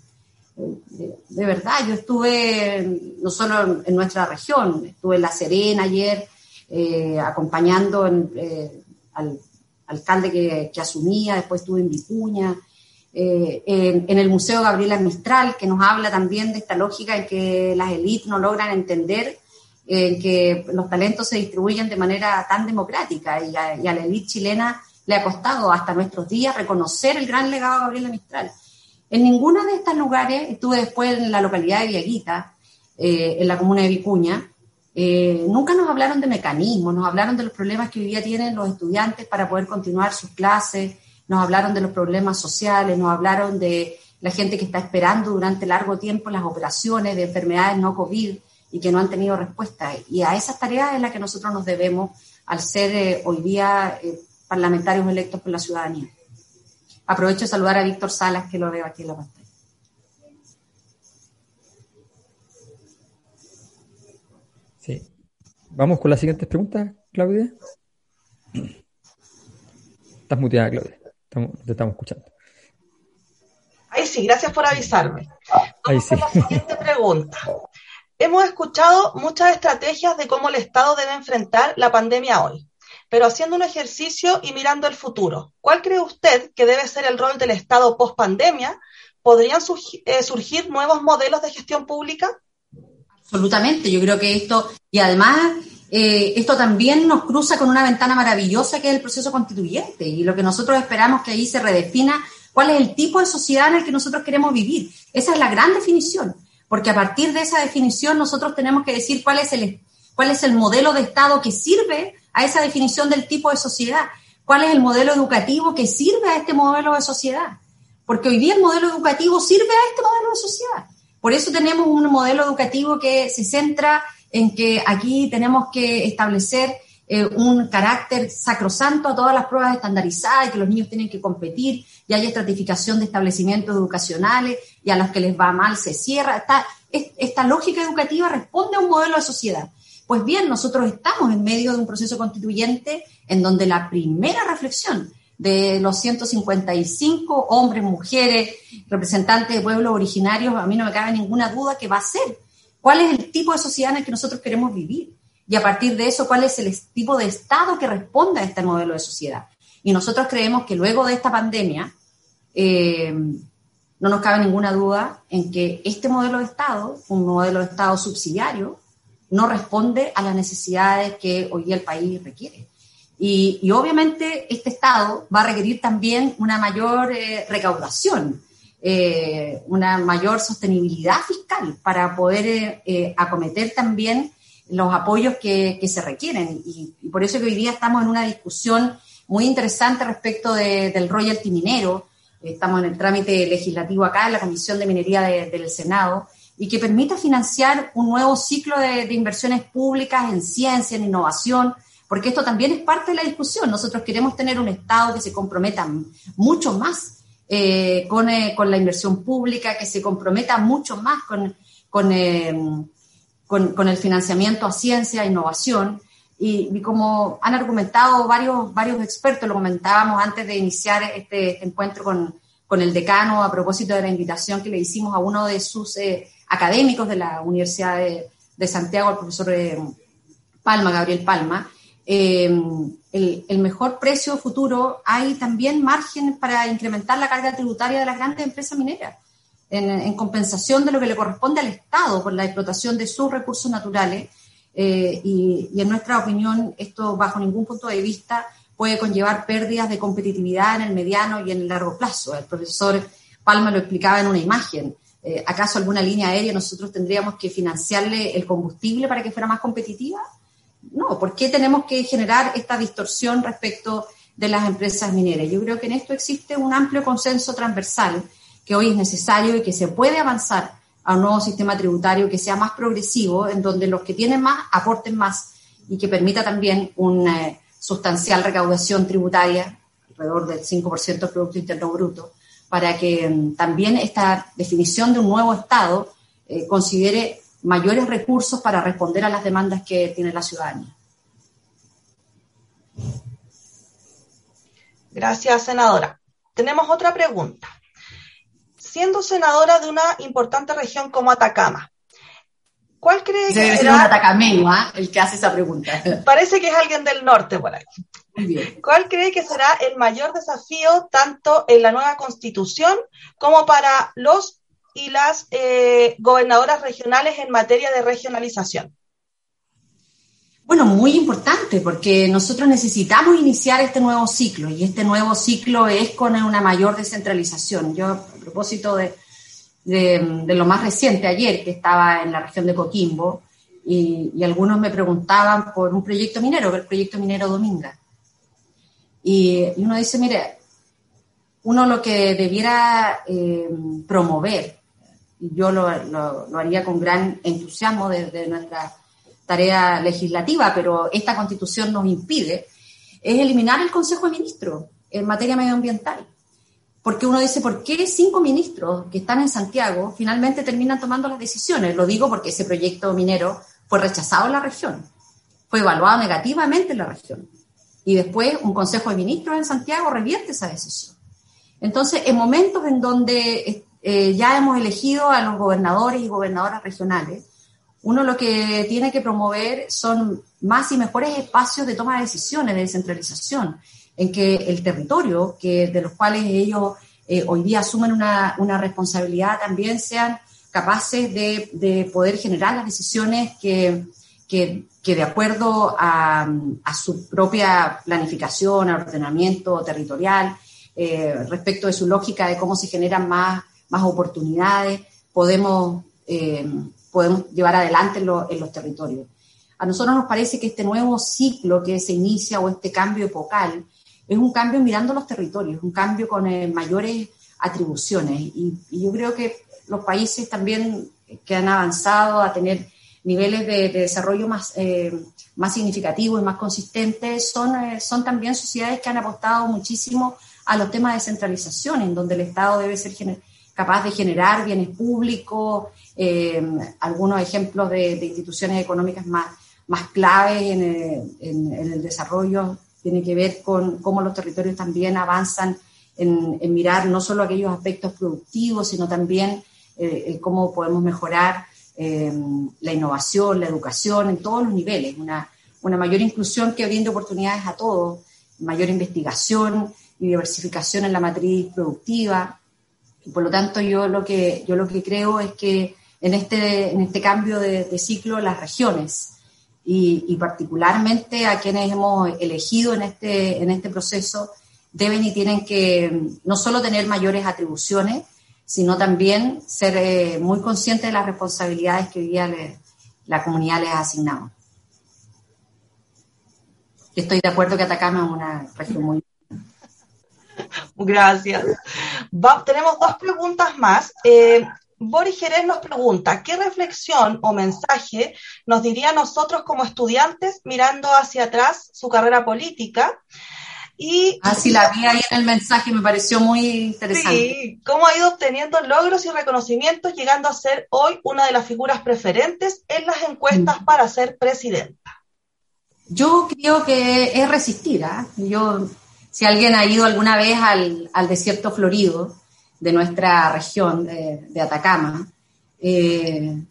Speaker 4: De, verdad, yo estuve no solo en, nuestra región, estuve en La Serena ayer eh, acompañando eh, al alcalde que, que, asumía, después estuve en Vicuña, eh, en, el Museo Gabriela Mistral, que nos habla también de esta lógica en que las élites no logran entender en que los talentos se distribuyen de manera tan democrática y a, la élite chilena le ha costado hasta nuestros días reconocer el gran legado de Gabriela Mistral. En ninguno de estos lugares, estuve después en la localidad de Villaguita, eh, en la comuna de Vicuña, eh, nunca nos hablaron de mecanismos, nos hablaron de los problemas que hoy día tienen los estudiantes para poder continuar sus clases, nos hablaron de los problemas sociales, nos hablaron de la gente que está esperando durante largo tiempo las operaciones de enfermedades no COVID y que no han tenido respuesta. Y a esas tareas es las que nosotros nos debemos al ser eh, hoy día eh, parlamentarios electos por la ciudadanía. Aprovecho de saludar a Víctor Salas, que lo veo aquí en la pantalla.
Speaker 3: Sí. Vamos con las siguientes preguntas, Claudia. Estás muteada, Claudia. Estamos, te estamos escuchando.
Speaker 1: Ahí sí, gracias por avisarme. Vamos Ahí la siguiente pregunta. Hemos escuchado muchas estrategias de cómo el Estado debe enfrentar la pandemia hoy, pero haciendo un ejercicio y mirando el futuro, ¿cuál cree usted que debe ser el rol del Estado post pandemia? ¿Podrían eh, surgir nuevos modelos de gestión pública?
Speaker 4: Absolutamente, yo creo que esto, y además eh, esto también nos cruza con una ventana maravillosa que es el proceso constituyente y lo que nosotros esperamos que ahí se redefina cuál es el tipo de sociedad en el que nosotros queremos vivir. Esa es la gran definición, porque a partir de esa definición nosotros tenemos que decir cuál es el, cuál es el modelo de Estado que sirve a esa definición del tipo de sociedad, cuál es el modelo educativo que sirve a este modelo de sociedad, porque hoy día el modelo educativo sirve a este modelo de sociedad. Por eso tenemos un modelo educativo que se centra en que aquí tenemos que establecer eh, un carácter sacrosanto a todas las pruebas estandarizadas y que los niños tienen que competir y hay estratificación de establecimientos educacionales y a los que les va mal se cierra. Esta, esta lógica educativa responde a un modelo de sociedad. Pues bien, nosotros estamos en medio de un proceso constituyente en donde la primera reflexión de los 155 hombres, mujeres, representantes de pueblos originarios, a mí no me cabe ninguna duda que va a ser cuál es el tipo de sociedad en el que nosotros queremos vivir y a partir de eso cuál es el tipo de Estado que responde a este modelo de sociedad. Y nosotros creemos que luego de esta pandemia, eh, no nos cabe ninguna duda en que este modelo de Estado, un modelo de Estado subsidiario, no responde a las necesidades que hoy el país requiere. Y, obviamente este Estado va a requerir también una mayor eh, recaudación eh, una mayor sostenibilidad fiscal para poder eh, eh, acometer también los apoyos que, se requieren. Y, por eso que hoy día estamos en una discusión muy interesante respecto del royalty minero. Estamos en el trámite legislativo acá en la Comisión de Minería del Senado y que permita financiar un nuevo ciclo de, de inversiones públicas en ciencia, en innovación, porque esto también es parte de la discusión. Nosotros queremos tener un Estado que se comprometa mucho más eh, con, eh, con, la inversión pública, que se comprometa mucho más con, con, eh, con, el financiamiento a ciencia, e innovación. Y, como han argumentado varios, varios expertos, lo comentábamos antes de iniciar este, encuentro con, con, el decano a propósito de la invitación que le hicimos a uno de sus académicos de la Universidad de, de Santiago, el profesor Palma, Gabriel Palma, eh, el, mejor precio futuro, hay también margen para incrementar la carga tributaria de las grandes empresas mineras, en, compensación de lo que le corresponde al Estado por la explotación de sus recursos naturales. Eh, y, en nuestra opinión, esto bajo ningún punto de vista puede conllevar pérdidas de competitividad en el mediano y en el largo plazo. El profesor Palma lo explicaba en una imagen. Eh, ¿Acaso alguna línea aérea nosotros tendríamos que financiarle el combustible para que fuera más competitiva? No, ¿por qué tenemos que generar esta distorsión respecto de las empresas mineras? Yo creo que en esto existe un amplio consenso transversal que hoy es necesario y que se puede avanzar a un nuevo sistema tributario que sea más progresivo, en donde los que tienen más aporten más y que permita también una eh, sustancial recaudación tributaria, alrededor del 5% del Producto Interno Bruto, para que mm, también esta definición de un nuevo Estado eh, considere mayores recursos para responder a las demandas que tiene la ciudadanía.
Speaker 1: Gracias, senadora. Tenemos otra pregunta. Siendo senadora de una importante región como Atacama, ¿cuál cree que será...
Speaker 4: un atacameño, ¿ah? el que hace esa pregunta.
Speaker 1: Parece que es alguien del norte por ahí. ¿Cuál cree que será el mayor desafío tanto en la nueva constitución como para los y las eh, gobernadoras regionales en materia de regionalización?
Speaker 4: Bueno, muy importante porque nosotros necesitamos iniciar este nuevo ciclo y este nuevo ciclo es con una mayor descentralización. Yo, a propósito de, de, lo más reciente, ayer que estaba en la región de Coquimbo y, algunos me preguntaban por un proyecto minero, el proyecto minero Dominga. Y, uno dice, mire, uno lo que debiera eh, promover yo lo, haría con gran entusiasmo desde nuestra tarea legislativa, pero esta constitución nos impide, es eliminar el Consejo de Ministros en materia medioambiental. Porque uno dice, ¿por qué cinco ministros que están en Santiago finalmente terminan tomando las decisiones? Lo digo porque ese proyecto minero fue rechazado en la región, fue evaluado negativamente en la región. Y después un Consejo de Ministros en Santiago revierte esa decisión. Entonces, en momentos en donde eh, ya hemos elegido a los gobernadores y gobernadoras regionales. Uno lo que tiene que promover son más y mejores espacios de toma de decisiones, de descentralización, en que el territorio, que, de los cuales ellos eh, hoy día asumen una, una, responsabilidad, también sean capaces de, de poder generar las decisiones que, que, de acuerdo a, a, su propia planificación, ordenamiento territorial, eh, respecto de su lógica de cómo se generan más más oportunidades, podemos, eh, podemos llevar adelante en, los territorios. A nosotros nos parece que este nuevo ciclo que se inicia o este cambio epocal es un cambio mirando los territorios, un cambio con eh, mayores atribuciones. Y, yo creo que los países también que han avanzado a tener niveles de, desarrollo más, eh, más significativos y más consistentes son, son también sociedades que han apostado muchísimo a los temas de centralización, en donde el Estado debe ser capaz de generar bienes públicos, eh, algunos ejemplos de, instituciones económicas más, más claves en el, desarrollo. Tiene que ver con cómo los territorios también avanzan en, mirar no solo aquellos aspectos productivos, sino también eh, cómo podemos mejorar eh, la innovación, la educación en todos los niveles, una, una mayor inclusión que brinde oportunidades a todos, mayor investigación y diversificación en la matriz productiva, por lo tanto, yo lo que, yo lo que creo es que en este, en este cambio de, ciclo, las regiones y, particularmente a quienes hemos elegido en este, en este proceso deben y tienen que no solo tener mayores atribuciones, sino también ser eh, muy conscientes de las responsabilidades que hoy día la comunidad les ha asignado. Estoy de acuerdo que Atacama es una región muy
Speaker 1: Gracias. tenemos dos preguntas más. Eh, Boris Jerez nos pregunta, ¿qué reflexión o mensaje nos diría a nosotros como estudiantes mirando hacia atrás su carrera política?
Speaker 4: Y, Así ah, la vi ahí en el mensaje, me pareció muy interesante.
Speaker 1: Sí, cómo ha ido obteniendo logros y reconocimientos, llegando a ser hoy una de las figuras preferentes en las encuestas mm. para ser presidenta.
Speaker 4: Yo creo que es resistir. ¿ah? Yo, si alguien ha ido alguna vez al, al desierto florido de nuestra región de, Atacama, eh,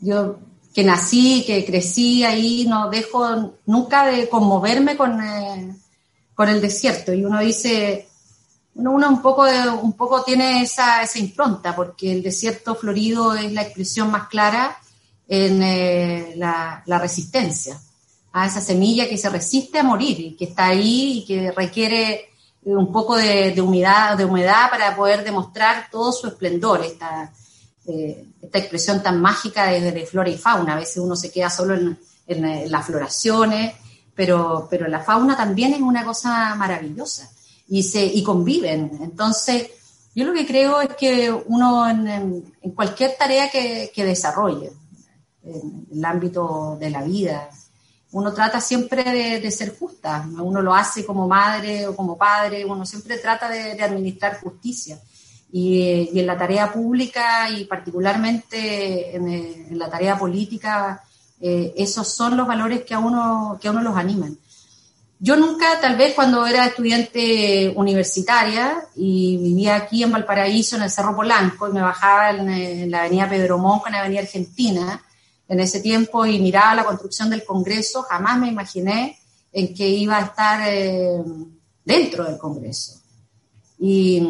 Speaker 4: yo que nací, que crecí ahí, no dejo nunca de conmoverme con... Eh, con el desierto. Y uno dice, uno, uno un, poco un poco tiene esa, esa impronta, porque el desierto florido es la expresión más clara en eh, la, la, resistencia, a esa semilla que se resiste a morir y que está ahí y que requiere un poco de, humedad, de humedad para poder demostrar todo su esplendor, esta, eh, esta expresión tan mágica de, de, flora y fauna. A veces uno se queda solo en, en las floraciones pero, pero la fauna también es una cosa maravillosa y, se, y conviven. Entonces, yo lo que creo es que uno en, cualquier tarea que, que, desarrolle, en el ámbito de la vida, uno trata siempre de, ser justa, uno lo hace como madre o como padre, uno siempre trata de, administrar justicia. Y, en la tarea pública y particularmente en, en la tarea política, eh, esos son los valores que a, uno, que a uno los animan. Yo nunca, tal vez cuando era estudiante universitaria y vivía aquí en Valparaíso, en el Cerro Polanco, y me bajaba en, la avenida Pedro Monco, en la avenida Argentina, en ese tiempo, y miraba la construcción del Congreso, jamás me imaginé en que iba a estar eh, dentro del Congreso. Y,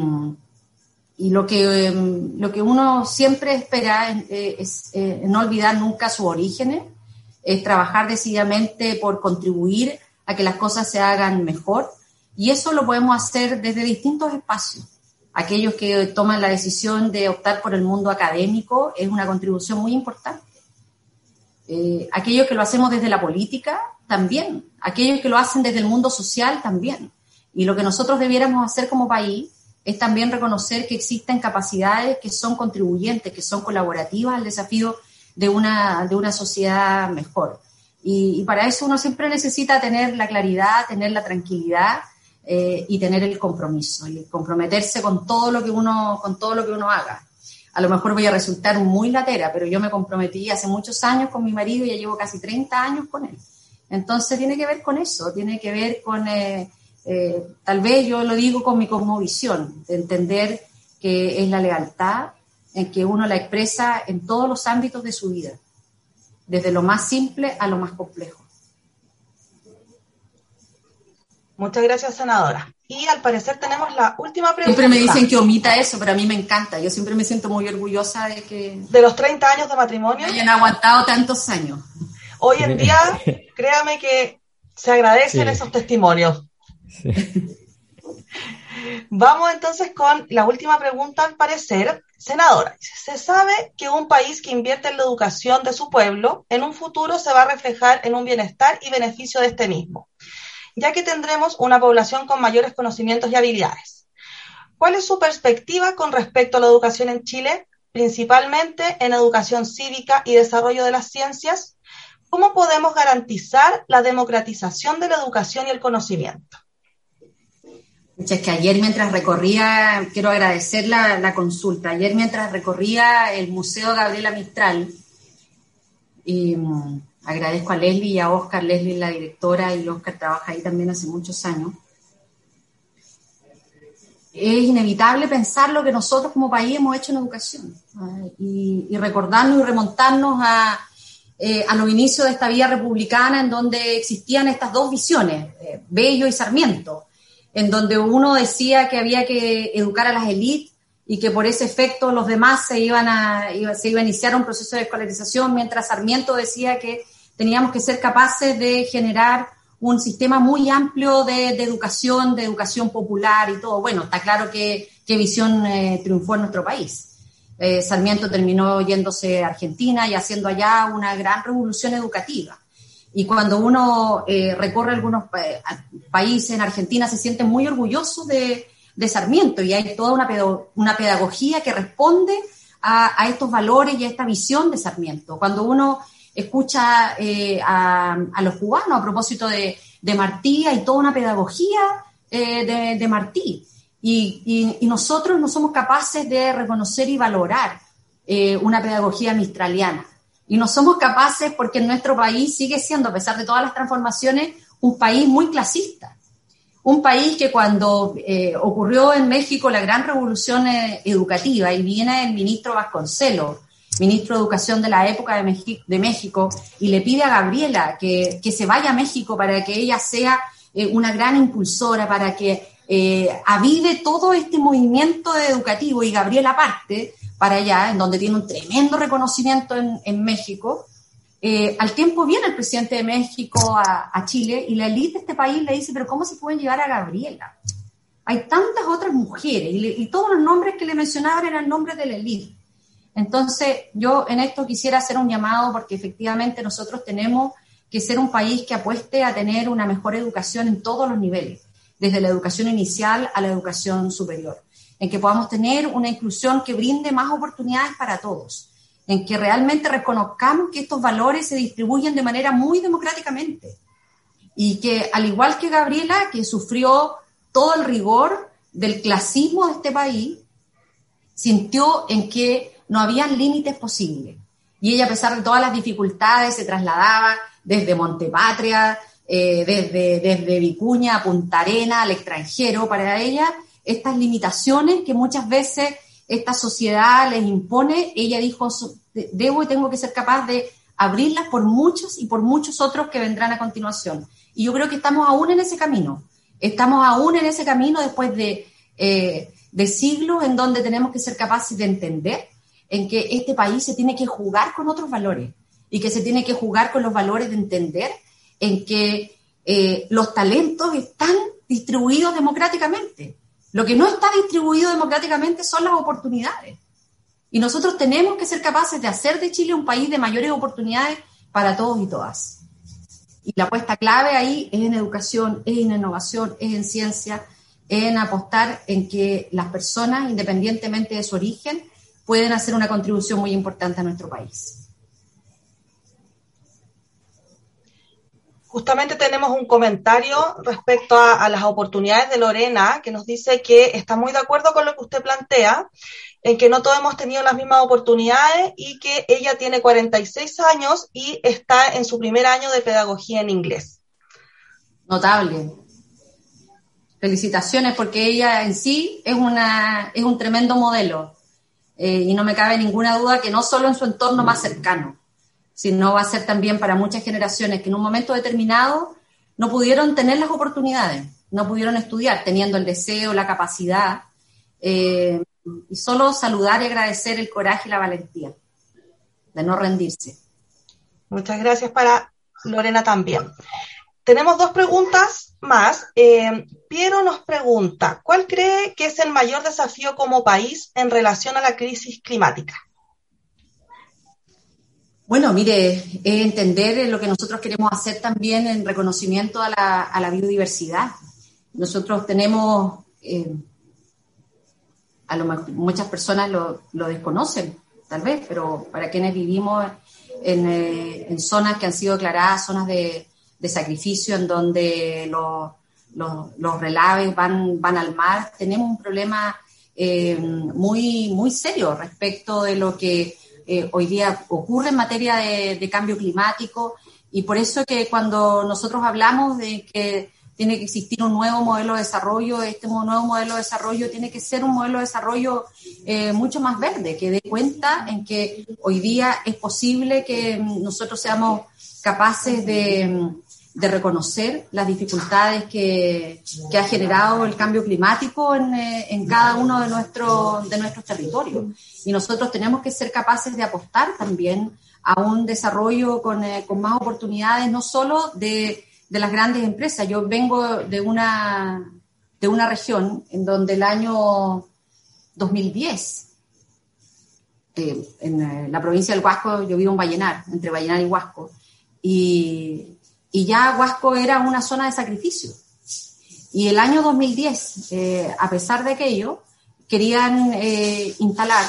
Speaker 4: y lo, que, lo que uno siempre espera es, eh, no olvidar nunca sus orígenes, es trabajar decididamente por contribuir a que las cosas se hagan mejor y eso lo podemos hacer desde distintos espacios. Aquellos que toman la decisión de optar por el mundo académico es una contribución muy importante. Eh, aquellos que lo hacemos desde la política, también. Aquellos que lo hacen desde el mundo social, también. Y lo que nosotros debiéramos hacer como país es también reconocer que existen capacidades que son contribuyentes, que son colaborativas al desafío de una, de una sociedad mejor. Y, para eso uno siempre necesita tener la claridad, tener la tranquilidad eh, y tener el compromiso y comprometerse con todo lo que uno, con todo lo que uno haga. A lo mejor voy a resultar muy latera, pero yo me comprometí hace muchos años con mi marido y ya llevo casi 30 años con él. Entonces tiene que ver con eso, tiene que ver con, eh, eh, tal vez yo lo digo con mi cosmovisión, de entender que es la lealtad, en que uno la expresa en todos los ámbitos de su vida, desde lo más simple a lo más complejo.
Speaker 1: Muchas gracias, senadora. Y al parecer tenemos la última pregunta.
Speaker 4: Siempre me dicen que omita eso, pero a mí me encanta. Yo siempre me siento muy orgullosa de que...
Speaker 1: De los 30 años de matrimonio.
Speaker 4: Hayan aguantado tantos años.
Speaker 1: Hoy en día, créame que se agradecen esos testimonios. Vamos entonces con la última pregunta, al parecer. Senadora, se sabe que un país que invierte en la educación de su pueblo, en un futuro se va a reflejar en un bienestar y beneficio de este mismo, ya que tendremos una población con mayores conocimientos y habilidades. ¿Cuál es su perspectiva con respecto a la educación en Chile, principalmente en educación cívica y desarrollo de las ciencias? ¿Cómo podemos garantizar la democratización de la educación y el conocimiento?
Speaker 4: Es que ayer mientras recorría, quiero agradecer la, consulta, ayer mientras recorría el Museo Gabriela Mistral, mm, agradezco a Leslie y a Oscar, Leslie la directora y Oscar trabaja ahí también hace muchos años, es inevitable pensar lo que nosotros como país hemos hecho en educación y, recordarnos y remontarnos a, eh, a los inicios de esta vía republicana en donde existían estas dos visiones, eh, Bello y Sarmiento en donde uno decía que había que educar a las élites y que por ese efecto los demás se iban a, se iba a iniciar un proceso de escolarización, mientras Sarmiento decía que teníamos que ser capaces de generar un sistema muy amplio de, educación, de educación popular y todo. Bueno, está claro que, visión eh, triunfó en nuestro país. Eh, Sarmiento terminó yéndose a Argentina y haciendo allá una gran revolución educativa. Y cuando uno eh, recorre algunos países, en Argentina, se siente muy orgulloso de, Sarmiento y hay toda una, una pedagogía que responde a, estos valores y a esta visión de Sarmiento. Cuando uno escucha eh, a, los cubanos a propósito de, Martí, hay toda una pedagogía eh, de, Martí. Y, nosotros no somos capaces de reconocer y valorar eh, una pedagogía mistraliana. Y no somos capaces porque nuestro país sigue siendo, a pesar de todas las transformaciones, un país muy clasista un país que cuando ocurrió en México la gran revolución educativa y viene el ministro Vasconcelos, ministro de Educación de la época de, de México, y le pide a Gabriela que, se vaya a México para que ella sea eh, una gran impulsora, para que avive todo este movimiento educativo y Gabriela parte para allá, en donde tiene un tremendo reconocimiento en, México, eh, al tiempo viene el presidente de México a, Chile y la élite de este país le dice, pero ¿cómo se pueden llevar a Gabriela? Hay tantas otras mujeres y, todos los nombres que le mencionaban eran nombres de la élite. Entonces, yo en esto quisiera hacer un llamado porque efectivamente nosotros tenemos que ser un país que apueste a tener una mejor educación en todos los niveles, desde la educación inicial a la educación superior, en que podamos tener una inclusión que brinde más oportunidades para todos. En que realmente reconozcamos que estos valores se distribuyen de manera muy democráticamente. Y que al igual que Gabriela, que sufrió todo el rigor del clasismo de este país, sintió en que no había límites posibles. Y ella, a pesar de todas las dificultades, se trasladaba desde Montepatria, eh, desde, desde Vicuña Punta Arena, al extranjero. Para ella, estas limitaciones que muchas veces esta sociedad les impone, ella dijo, debo y tengo que ser capaz de abrirlas por muchos y por muchos otros que vendrán a continuación. Y yo creo que estamos aún en ese camino. Estamos aún en ese camino después de, eh, de siglos en donde tenemos que ser capaces de entender en que este país se tiene que jugar con otros valores y que se tiene que jugar con los valores de entender en que eh, los talentos están distribuidos democráticamente lo que no está distribuido democráticamente son las oportunidades. Y nosotros tenemos que ser capaces de hacer de Chile un país de mayores oportunidades para todos y todas. Y la apuesta clave ahí es en educación, es en innovación, es en ciencia, es en apostar en que las personas, independientemente de su origen, pueden hacer una contribución muy importante a nuestro país.
Speaker 1: Justamente tenemos un comentario respecto a, las oportunidades de Lorena, que nos dice que está muy de acuerdo con lo que usted plantea, en que no todos hemos tenido las mismas oportunidades y que ella tiene 46 años y está en su primer año de pedagogía en inglés.
Speaker 4: Notable. Felicitaciones porque ella en sí es, una, es un tremendo modelo eh, y no me cabe ninguna duda que no solo en su entorno más cercano, sino va a ser también para muchas generaciones que en un momento determinado no pudieron tener las oportunidades, no pudieron estudiar, teniendo el deseo, la capacidad, eh, y solo saludar y agradecer el coraje y la valentía de no rendirse.
Speaker 1: Muchas gracias para Lorena también. Tenemos dos preguntas más. Eh, Piero nos pregunta, ¿cuál cree que es el mayor desafío como país en relación a la crisis climática?
Speaker 4: Bueno, mire, es entender lo que nosotros queremos hacer también en reconocimiento a la, biodiversidad. Nosotros tenemos, eh, a lo muchas personas lo, desconocen, tal vez, pero para quienes vivimos en, eh, zonas que han sido declaradas zonas de, sacrificio, en donde los, los, relaves van, van al mar, tenemos un problema eh, muy, muy serio respecto de lo que eh, hoy día ocurre en materia de, cambio climático. Y por eso que cuando nosotros hablamos de que tiene que existir un nuevo modelo de desarrollo, este nuevo modelo de desarrollo tiene que ser un modelo de desarrollo eh, mucho más verde, que dé cuenta en que hoy día es posible que nosotros seamos capaces de, de reconocer las dificultades que, que, ha generado el cambio climático en, eh, en cada uno de, nuestros de nuestros territorios. Y nosotros tenemos que ser capaces de apostar también a un desarrollo con, eh, con más oportunidades, no solo de, de, las grandes empresas. Yo vengo de una, de una región en donde el año 2010, eh, en la provincia del Huasco, yo vivo en Vallenar, entre Vallenar y Huasco, y y ya Huasco era una zona de sacrificio. Y el año 2010, eh, a pesar de aquello, querían eh, instalar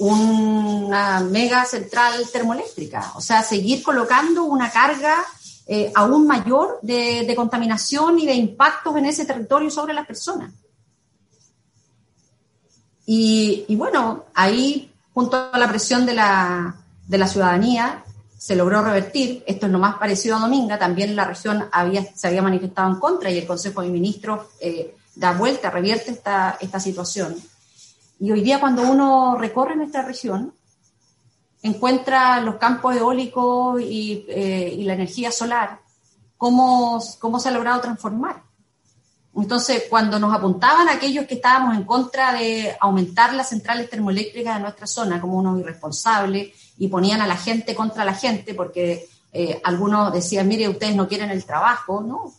Speaker 4: una mega central termoeléctrica, o sea, seguir colocando una carga eh, aún mayor de, contaminación y de impactos en ese territorio sobre las personas. Y, bueno, ahí, junto a la presión de la, de la, ciudadanía, se logró revertir. Esto es lo más parecido a Dominga. También la región había, se había manifestado en contra y el Consejo de Ministros eh, da vuelta, revierte esta, esta situación. Y hoy día cuando uno recorre nuestra región, encuentra los campos eólicos y, eh, y la energía solar, cómo, cómo se ha logrado transformar. Entonces, cuando nos apuntaban aquellos que estábamos en contra de aumentar las centrales termoeléctricas de nuestra zona como unos irresponsables y ponían a la gente contra la gente porque eh, algunos decían, mire, ustedes no quieren el trabajo, no.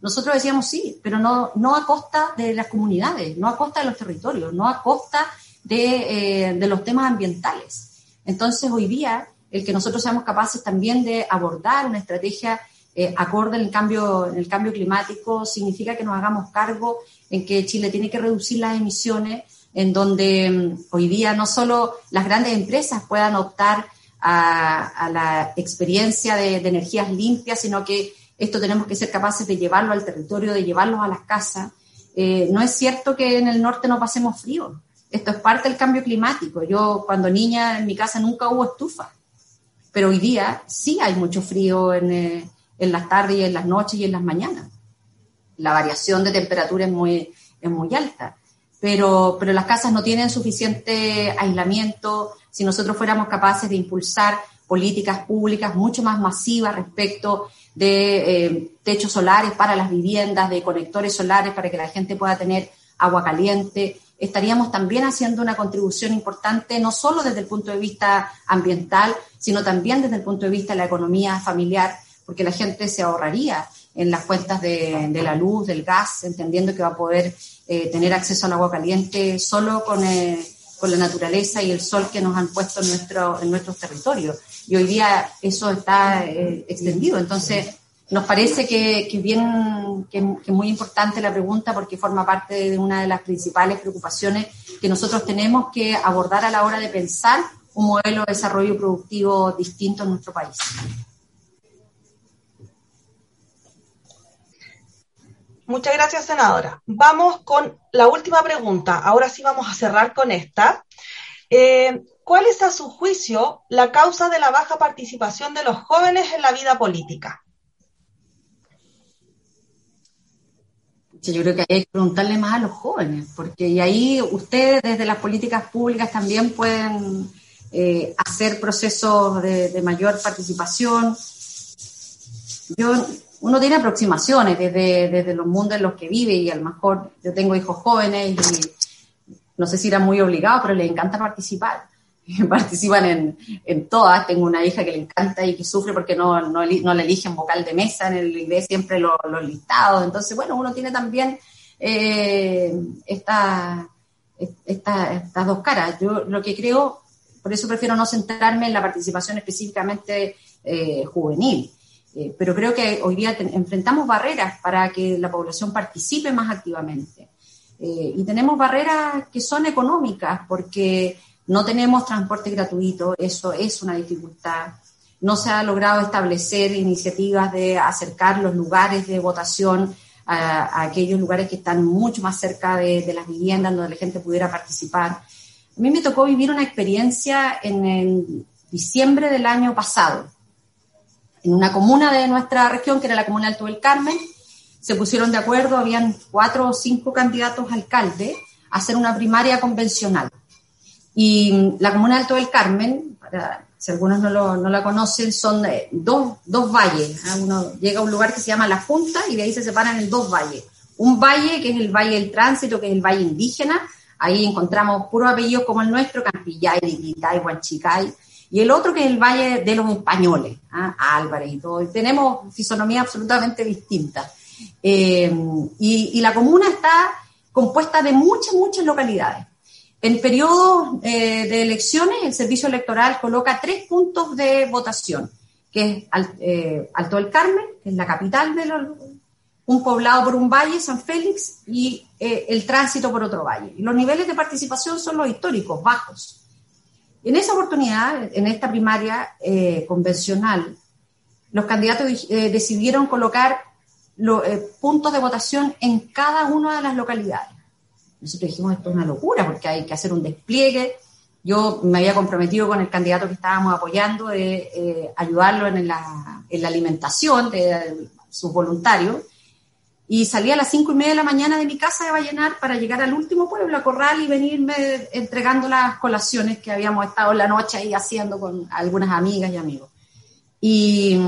Speaker 4: Nosotros decíamos sí, pero no, no a costa de las comunidades, no a costa de los territorios, no a costa de, eh, de los temas ambientales. Entonces, hoy día, el que nosotros seamos capaces también de abordar una estrategia eh, acorde en cambio, en el cambio climático significa que nos hagamos cargo en que Chile tiene que reducir las emisiones, en donde mm, hoy día no solo las grandes empresas puedan optar a, la experiencia de, energías limpias, sino que esto tenemos que ser capaces de llevarlo al territorio, de llevarlo a las casas. Eh, no es cierto que en el norte no pasemos frío. Esto es parte del cambio climático. Yo cuando niña en mi casa nunca hubo estufa, pero hoy día sí hay mucho frío en, eh, las tardes en las noches y en las mañanas. La variación de temperatura es es muy alta, pero, pero las casas no tienen suficiente aislamiento. Si nosotros fuéramos capaces de impulsar políticas públicas mucho más masivas respecto de eh, techos solares para las viviendas, de conectores solares para que la gente pueda tener agua caliente, estaríamos también haciendo una contribución importante, no solo desde el punto de vista ambiental, sino también desde el punto de vista de la economía familiar, porque la gente se ahorraría en las cuentas de, la luz, del gas, entendiendo que va a poder eh, tener acceso al agua caliente solo con, eh, con, la naturaleza y el sol que nos han puesto en, nuestro, en nuestros territorios. Y hoy día eso está eh, extendido. Entonces, nos parece que, que bien, que, que, muy importante la pregunta porque forma parte de una de las principales preocupaciones que nosotros tenemos que abordar a la hora de pensar un modelo de desarrollo productivo distinto en nuestro país.
Speaker 1: Muchas gracias, senadora. Vamos con la última pregunta. Ahora sí vamos a cerrar con esta. Eh, ¿Cuál es a su juicio la causa de la baja participación de los jóvenes en la vida política?
Speaker 4: Yo creo que hay que preguntarle más a los jóvenes, porque y ahí ustedes desde las políticas públicas también pueden eh, hacer procesos de, de, mayor participación. Yo uno tiene aproximaciones desde, desde los mundos en los que vive y a lo mejor yo tengo hijos jóvenes y no sé si eran muy obligados, pero les encanta participar. Participan en, en, todas. Tengo una hija que le encanta y que sufre porque no, no, le eligen vocal de mesa en el inglés, siempre los listados. Entonces, bueno, uno tiene también eh, esta, esta, estas dos caras. Yo lo que creo, por eso prefiero no centrarme en la participación específicamente eh, juvenil. Eh, pero creo que hoy día enfrentamos barreras para que la población participe más activamente. Eh, y tenemos barreras que son económicas porque no tenemos transporte gratuito, eso es una dificultad. No se ha logrado establecer iniciativas de acercar los lugares de votación a, aquellos lugares que están mucho más cerca de, las viviendas donde la gente pudiera participar. A mí me tocó vivir una experiencia en diciembre del año pasado en una comuna de nuestra región, que era la comuna Alto del Carmen, se pusieron de acuerdo, habían cuatro o cinco candidatos a alcalde, a hacer una primaria convencional. Y la comuna Alto del Carmen, para, si algunos no, lo, no la conocen, son eh, dos, dos valles. ¿ah? Uno llega a un lugar que se llama La Junta y de ahí se separan en dos valles. Un valle que es el Valle del Tránsito, que es el Valle Indígena. Ahí encontramos puros apellidos como el nuestro, Campillay, Diquitay, Huanchicay y el otro que es el Valle de los Españoles, ¿ah? Álvarez y todo. tenemos fisonomía absolutamente distinta. Eh, y, la comuna está compuesta de muchas, muchas localidades. En periodo eh, de elecciones, el servicio electoral coloca tres puntos de votación, que es eh, Alto del Carmen, que es la capital de los, un poblado por un valle, San Félix, y el tránsito por otro valle. Los niveles de participación son los históricos, bajos. En esa oportunidad, en esta primaria eh, convencional, los candidatos eh, decidieron colocar los eh, puntos de votación en cada una de las localidades. Nosotros dijimos, esto es una locura porque hay que hacer un despliegue. Yo me había comprometido con el candidato que estábamos apoyando de ayudarlo en la, en la alimentación de sus voluntarios y salía a las cinco y media de la mañana de mi casa de Vallenar para llegar al último pueblo, a Corral, y venirme entregando las colaciones que habíamos estado la noche ahí haciendo con algunas amigas y amigos. Y,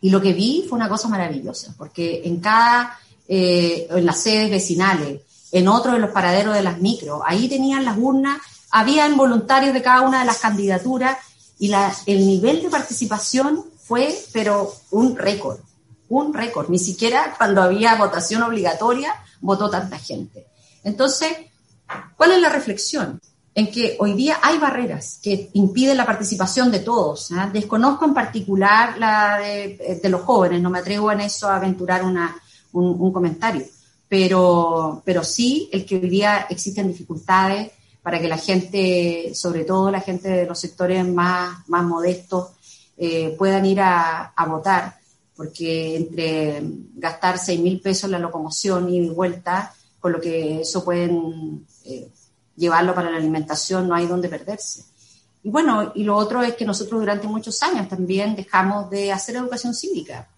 Speaker 4: y lo que vi fue una cosa maravillosa, porque en cada, eh, en las sedes vecinales, en otro de los paraderos de las micros, ahí tenían las urnas, habían voluntarios de cada una de las candidaturas y la, el nivel de participación fue, pero un récord un récord. Ni siquiera cuando había votación obligatoria votó tanta gente. Entonces, ¿cuál es la reflexión? En que hoy día hay barreras que impiden la participación de todos. ¿ah? Desconozco en particular la de, los jóvenes, no me atrevo en eso a aventurar una, un, comentario, pero, pero sí el que hoy día existen dificultades para que la gente, sobre todo la gente de los sectores más, más modestos, eh, puedan ir a votar porque entre gastar 6 mil pesos en la locomoción y vuelta, con lo que eso pueden eh, llevarlo para la alimentación, no hay donde perderse. Y bueno, y lo otro es que nosotros durante muchos años también dejamos de hacer educación cívica.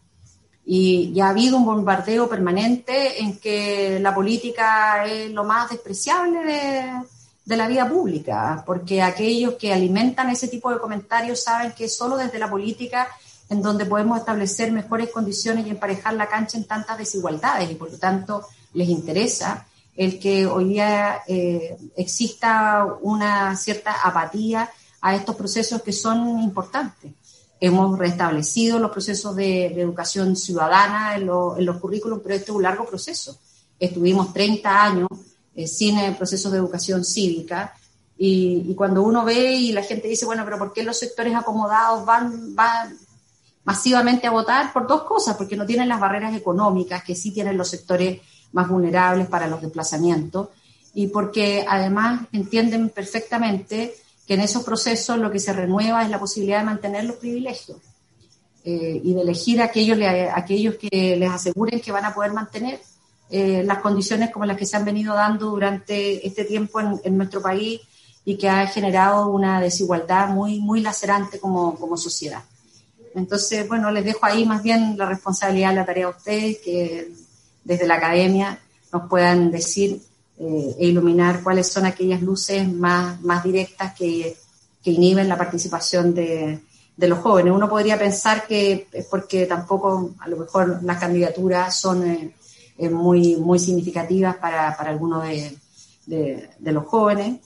Speaker 4: Y ya ha habido un bombardeo permanente en que la política es lo más despreciable de, de la vida pública, porque aquellos que alimentan ese tipo de comentarios saben que solo desde la política en donde podemos establecer mejores condiciones y emparejar la cancha en tantas desigualdades y por lo tanto les interesa el que hoy día eh, exista una cierta apatía a estos procesos que son importantes. Hemos restablecido los procesos de, educación ciudadana en, los currículos, pero este es un largo proceso. Estuvimos 30 años eh, sin el proceso de educación cívica y, y, cuando uno ve y la gente dice, bueno, pero ¿por qué los sectores acomodados van, van, masivamente a votar por dos cosas, porque no tienen las barreras económicas que sí tienen los sectores más vulnerables para los desplazamientos y porque además entienden perfectamente que en esos procesos lo que se renueva es la posibilidad de mantener los privilegios eh, y de elegir a aquellos, aquellos que les aseguren que van a poder mantener eh, las condiciones como las que se han venido dando durante este tiempo en, en, nuestro país y que ha generado una desigualdad muy, muy lacerante como, como sociedad. Entonces, bueno, les dejo ahí más bien la responsabilidad, la tarea a ustedes, que desde la academia nos puedan decir eh, e iluminar cuáles son aquellas luces más, más directas que, inhiben la participación de, los jóvenes. Uno podría pensar que es porque tampoco, a lo mejor, las candidaturas son eh, eh, muy, muy significativas para, para algunos de, de, los jóvenes,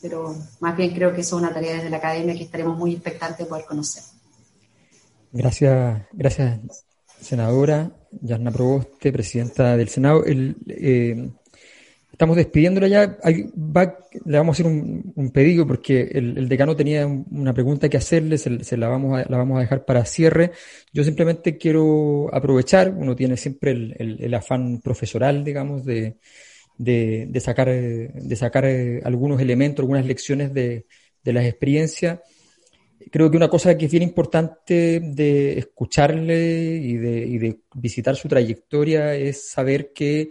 Speaker 4: pero más bien creo que es una tarea desde la academia que estaremos muy expectantes de poder conocer.
Speaker 3: Gracias, gracias, senadora Yarna Proboste, presidenta del Senado. Eh, estamos despidiéndola ya. le vamos a hacer un, pedido porque el, decano tenía una pregunta que hacerle, se, la, vamos a, la vamos a dejar para cierre. Yo simplemente quiero aprovechar, uno tiene siempre el, afán profesoral, digamos, de, sacar, de sacar eh, algunos elementos, algunas lecciones de las experiencias creo que una cosa que es bien importante de escucharle y de, visitar su trayectoria es saber que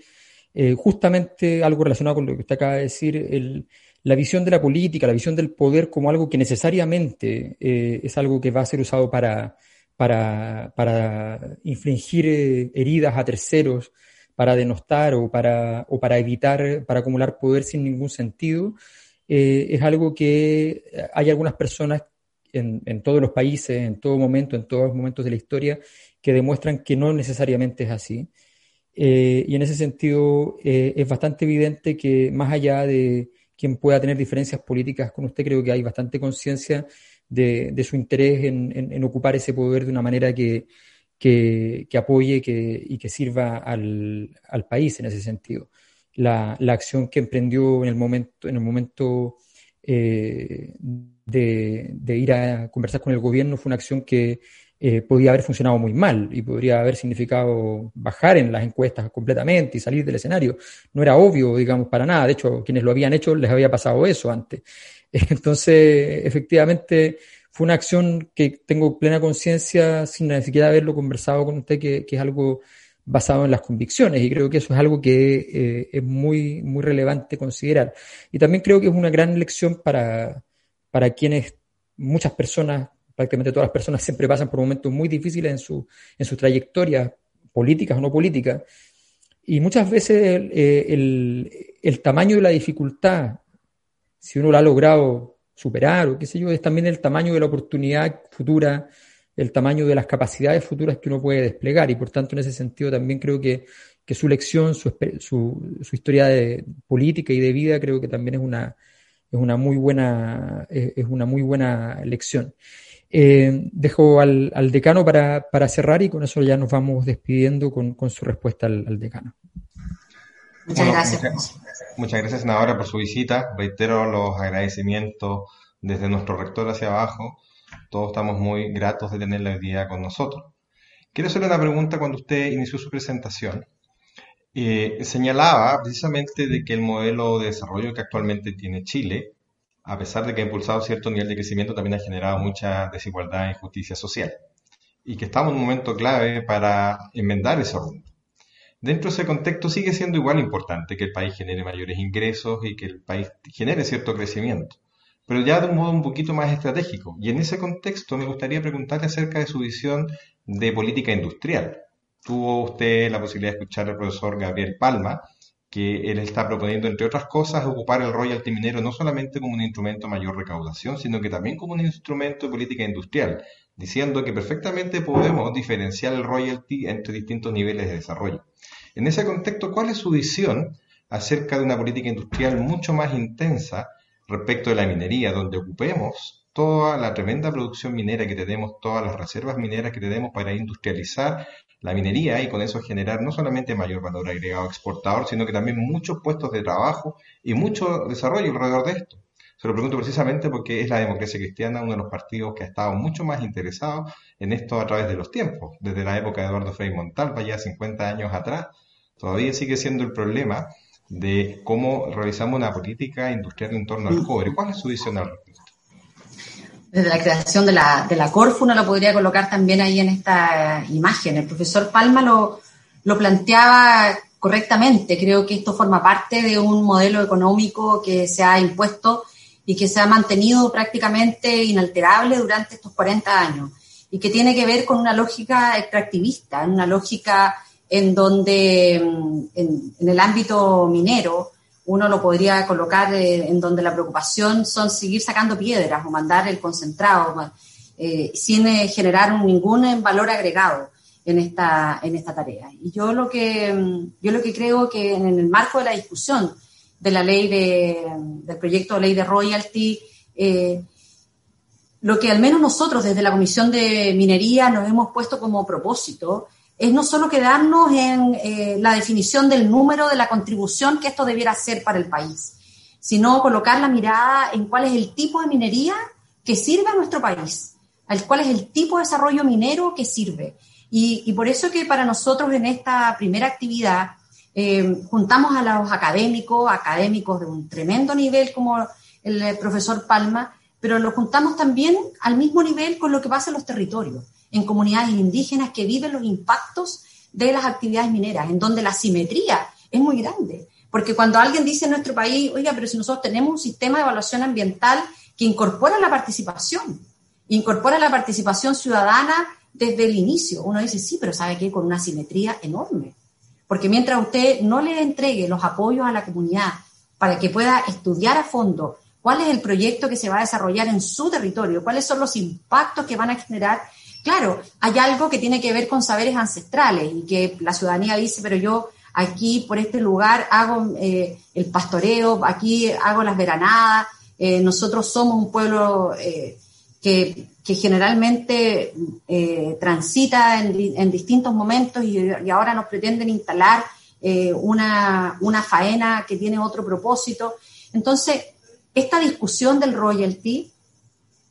Speaker 3: eh, justamente algo relacionado con lo que usted acaba de decir, la visión de la política, la visión del poder como algo que necesariamente eh, es algo que va a ser usado para, para, para infligir eh, heridas a terceros, para denostar o para, o para evitar, para acumular poder sin ningún sentido, es algo que hay algunas personas en, todos los países, en todo momento, en todos los momentos de la historia, que demuestran que no necesariamente es así. Eh, y en ese sentido eh, es bastante evidente que más allá de quien pueda tener diferencias políticas con usted, creo que hay bastante conciencia de, su interés en, ocupar ese poder de una manera que, que, apoye que, y que sirva al, al, país en ese sentido. La, la, acción que emprendió en el momento, en el momento eh, de, ir a conversar con el gobierno fue una acción que eh, podía haber funcionado muy mal y podría haber significado bajar en las encuestas completamente y salir del escenario. No era obvio, digamos, para nada. De hecho, quienes lo habían hecho les había pasado eso antes. Entonces, efectivamente, fue una acción que tengo plena conciencia, sin ni siquiera haberlo conversado con usted, que, es algo basado en las convicciones y creo que eso es algo que eh, es muy, muy relevante considerar. Y también creo que es una gran lección para, para quienes, muchas personas prácticamente todas las personas siempre pasan por momentos muy difíciles en su, en sus trayectorias, políticas o no políticas, y muchas veces eh, el, tamaño de la dificultad, si uno lo ha logrado superar o qué sé yo, es también el tamaño de la oportunidad futura, el tamaño de las capacidades futuras que uno puede desplegar, y por tanto en ese sentido también creo que, su lección, su, su, su historia de política y de vida creo que también es una, es una muy buena, es una muy buena lección. Eh, dejo al, decano para, cerrar y con eso ya nos vamos despidiendo con, su respuesta al, decano.
Speaker 2: Muchas gracias. Muchas, gracias, senadora, por su visita. Reitero los agradecimientos desde nuestro rector hacia abajo. Todos estamos muy gratos de tenerla hoy día con nosotros. Quiero hacerle una pregunta cuando usted inició su presentación. Eh, señalaba precisamente de que el modelo de desarrollo que actualmente tiene Chile a pesar de que ha impulsado cierto nivel de crecimiento, también ha generado mucha desigualdad e injusticia social. Y que estamos en un momento clave para enmendar ese rumbo. Dentro de ese contexto sigue siendo igual importante que el país genere mayores ingresos y que el país genere cierto crecimiento, pero ya de un modo un poquito más estratégico. Y en ese contexto me gustaría preguntarle acerca de su visión de política industrial. Tuvo usted la posibilidad de escuchar al profesor Gabriel Palma, que él está proponiendo, entre otras cosas, ocupar el royalty minero no solamente como un instrumento de mayor recaudación, sino que también como un instrumento de política industrial, diciendo que perfectamente podemos diferenciar el royalty entre distintos niveles de desarrollo. En ese contexto, ¿cuál es su visión acerca de una política industrial mucho más intensa respecto de la minería, donde ocupemos toda la tremenda producción minera que tenemos, todas las reservas mineras que tenemos para industrializar la minería y con eso generar no solamente mayor valor agregado exportador, sino que también muchos puestos de trabajo y mucho desarrollo alrededor de esto. Se lo pregunto precisamente porque es la democracia cristiana uno de los partidos que ha estado mucho más interesado en esto a través de los tiempos, desde la época de Eduardo Frei Montalva, ya 50 años atrás, todavía sigue siendo el problema de cómo realizamos una política industrial en torno al cobre. ¿Cuál es su visión al respecto?
Speaker 4: desde la creación de la, de la Corfu, uno lo podría colocar también ahí en esta imagen. El profesor Palma lo, lo planteaba correctamente. Creo que esto forma parte de un modelo económico que se ha impuesto y que se ha mantenido prácticamente inalterable durante estos 40 años y que tiene que ver con una lógica extractivista, una lógica en donde en, en el ámbito minero uno lo podría colocar eh, en donde la preocupación son seguir sacando piedras o mandar el concentrado eh, sin eh, generar ningún valor agregado en esta, en esta tarea. Y yo lo que, mm, yo lo que creo que en el marco de la discusión de la ley de, del proyecto de ley de royalty, lo que al menos nosotros desde la Comisión de Minería nos hemos puesto como propósito es no solo quedarnos en eh, la definición del número de la contribución que esto debiera ser para el país, sino colocar la mirada en cuál es el tipo de minería que sirve a nuestro país, cuál es el tipo de desarrollo minero que sirve. Y, por eso que para nosotros en esta primera actividad eh, juntamos a los académicos, académicos de un tremendo nivel como el profesor Palma, pero lo juntamos también al mismo nivel con lo que pasa en los territorios en comunidades indígenas que viven los impactos de las actividades mineras, en donde la simetría es muy grande. Porque cuando alguien dice en nuestro país, oiga, pero si nosotros tenemos un sistema de evaluación ambiental que incorpora la participación, incorpora la participación ciudadana desde el inicio, uno dice, sí, pero ¿sabe qué? Con una simetría enorme. Porque mientras usted no le entregue los apoyos a la comunidad para que pueda estudiar a fondo cuál es el proyecto que se va a desarrollar en su territorio, cuáles son los impactos que van a generar Claro, hay algo que tiene que ver con saberes ancestrales y que la ciudadanía dice, pero yo aquí por este lugar hago eh, el pastoreo, aquí hago las veranadas, eh, nosotros somos un pueblo eh, que, generalmente transita en, distintos momentos y, ahora nos pretenden instalar una faena que tiene otro propósito. Entonces, esta discusión del royalty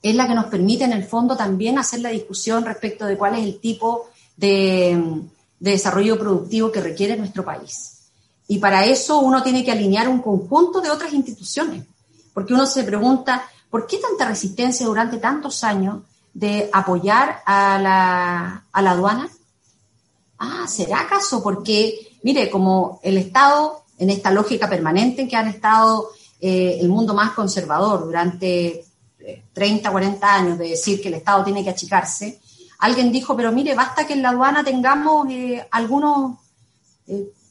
Speaker 4: es la que nos permite en el fondo también hacer la discusión respecto de cuál es el tipo de, desarrollo productivo que requiere nuestro país. Y para eso uno tiene que alinear un conjunto de otras instituciones, porque uno se pregunta, ¿por qué tanta resistencia durante tantos años de apoyar a la, a la aduana? Ah, ¿será acaso? Porque, mire, como el Estado, en esta lógica permanente en que han estado eh, el mundo más conservador durante 30, eh, 40 años de decir que el Estado tiene que achicarse, alguien dijo, pero mire, basta que en la aduana tengamos eh, algunos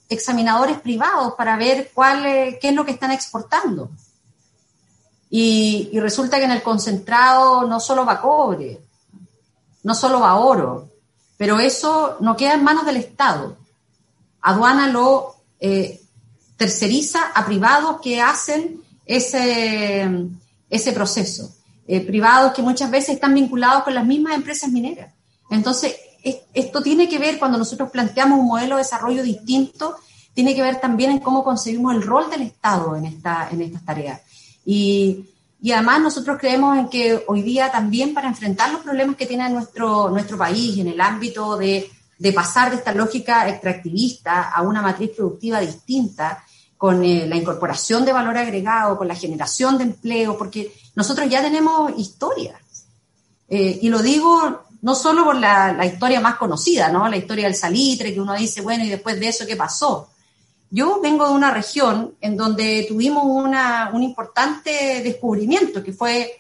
Speaker 4: examinadores privados para ver cuál, qué es lo que están exportando. Y, resulta que en el concentrado no solo va cobre, no solo va oro, pero eso no queda en manos del Estado. Aduana lo eh, terceriza a privados que hacen ese, ese proceso. Eh, privados que muchas veces están vinculados con las mismas empresas mineras. Entonces, esto tiene que ver, cuando nosotros planteamos un modelo de desarrollo distinto, tiene que ver también en cómo concebimos el rol del Estado en, esta, en estas tareas. Y, además nosotros creemos en que hoy día también para enfrentar los problemas que tiene nuestro, nuestro país en el ámbito de, de pasar de esta lógica extractivista a una matriz productiva distinta, con eh, la incorporación de valor agregado, con la generación de empleo, porque nosotros ya tenemos historias. Eh, y lo digo no solo por la, historia más conocida, ¿no? La historia del salitre, que uno dice, bueno, y después de eso, ¿qué pasó? Yo vengo de una región en donde tuvimos una, un importante descubrimiento, que fue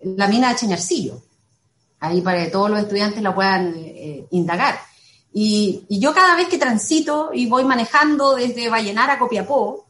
Speaker 4: la mina de Chañarcillo. Ahí para que todos los estudiantes la puedan eh, indagar. Y, y, yo cada vez que transito y voy manejando desde Vallenar a Copiapó,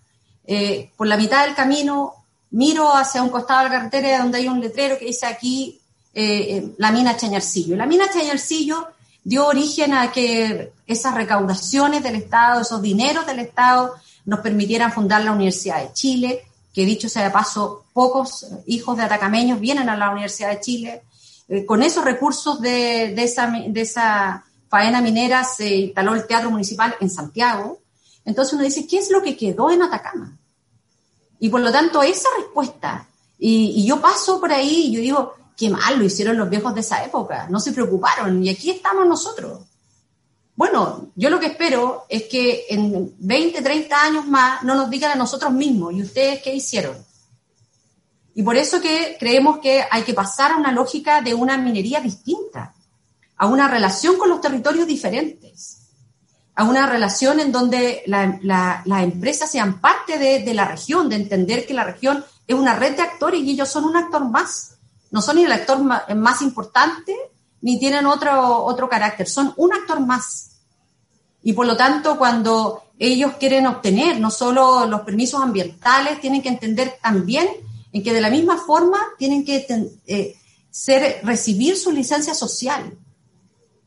Speaker 4: eh, por la mitad del camino miro hacia un costado de la carretera donde hay un letrero que dice aquí eh, eh, la mina Chañarcillo. La mina Chañarcillo dio origen a que esas recaudaciones del Estado, esos dineros del Estado, nos permitieran fundar la Universidad de Chile, que dicho sea de paso, pocos hijos de atacameños vienen a la Universidad de Chile. Eh, con esos recursos de, esa, de esa faena minera se instaló el Teatro Municipal en Santiago. Entonces uno dice, ¿qué es lo que quedó en Atacama? Y por lo tanto, esa respuesta, y, yo paso por ahí y yo digo, qué mal lo hicieron los viejos de esa época, no se preocuparon y aquí estamos nosotros. Bueno, yo lo que espero es que en 20, 30 años más no nos digan a nosotros mismos, ¿y ustedes qué hicieron? Y por eso que creemos que hay que pasar a una lógica de una minería distinta, a una relación con los territorios diferentes, a una relación en donde las empresas sean parte de, la región, de entender que la región es una red de actores y ellos son un actor más no son ni el actor más importante, ni tienen otro, otro carácter, son un actor más. Y por lo tanto, cuando ellos quieren obtener no solo los permisos ambientales, tienen que entender también en que de la misma forma tienen que eh, ser, recibir su licencia social.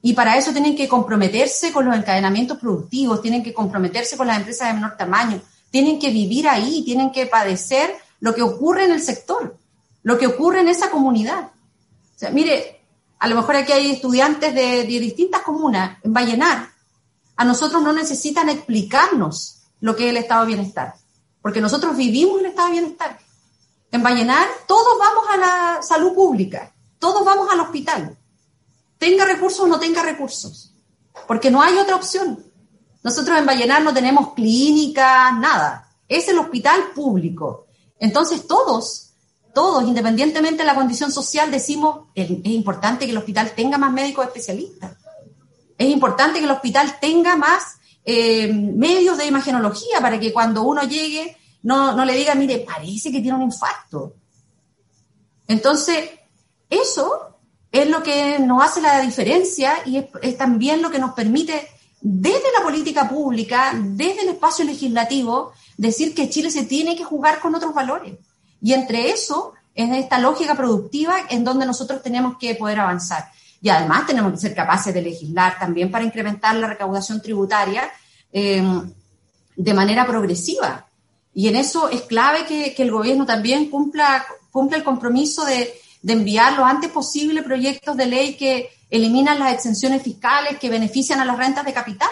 Speaker 4: Y para eso tienen que comprometerse con los encadenamientos productivos, tienen que comprometerse con las empresas de menor tamaño, tienen que vivir ahí, tienen que padecer lo que ocurre en el sector lo que ocurre en esa comunidad. O sea, mire, a lo mejor aquí hay estudiantes de, distintas comunas, en Vallenar, a nosotros no necesitan explicarnos lo que es el estado de bienestar, porque nosotros vivimos el estado de bienestar. En Vallenar todos vamos a la salud pública, todos vamos al hospital, tenga recursos o no tenga recursos, porque no hay otra opción. Nosotros en Vallenar no tenemos clínica, nada, es el hospital público. Entonces todos todos, independientemente de la condición social, decimos, es, importante que el hospital tenga más médicos especialistas. Es importante que el hospital tenga más eh, medios de imagenología para que cuando uno llegue no, no le diga, mire, parece que tiene un infarto. Entonces, eso es lo que nos hace la diferencia y es, también lo que nos permite, desde la política pública, desde el espacio legislativo, decir que Chile se tiene que jugar con otros valores. Y entre eso, es esta lógica productiva en donde nosotros tenemos que poder avanzar. Y además tenemos que ser capaces de legislar también para incrementar la recaudación tributaria eh, de manera progresiva. Y en eso es clave que, que el gobierno también cumpla, cumpla el compromiso de, de enviar lo antes posible proyectos de ley que eliminan las exenciones fiscales que benefician a las rentas de capital,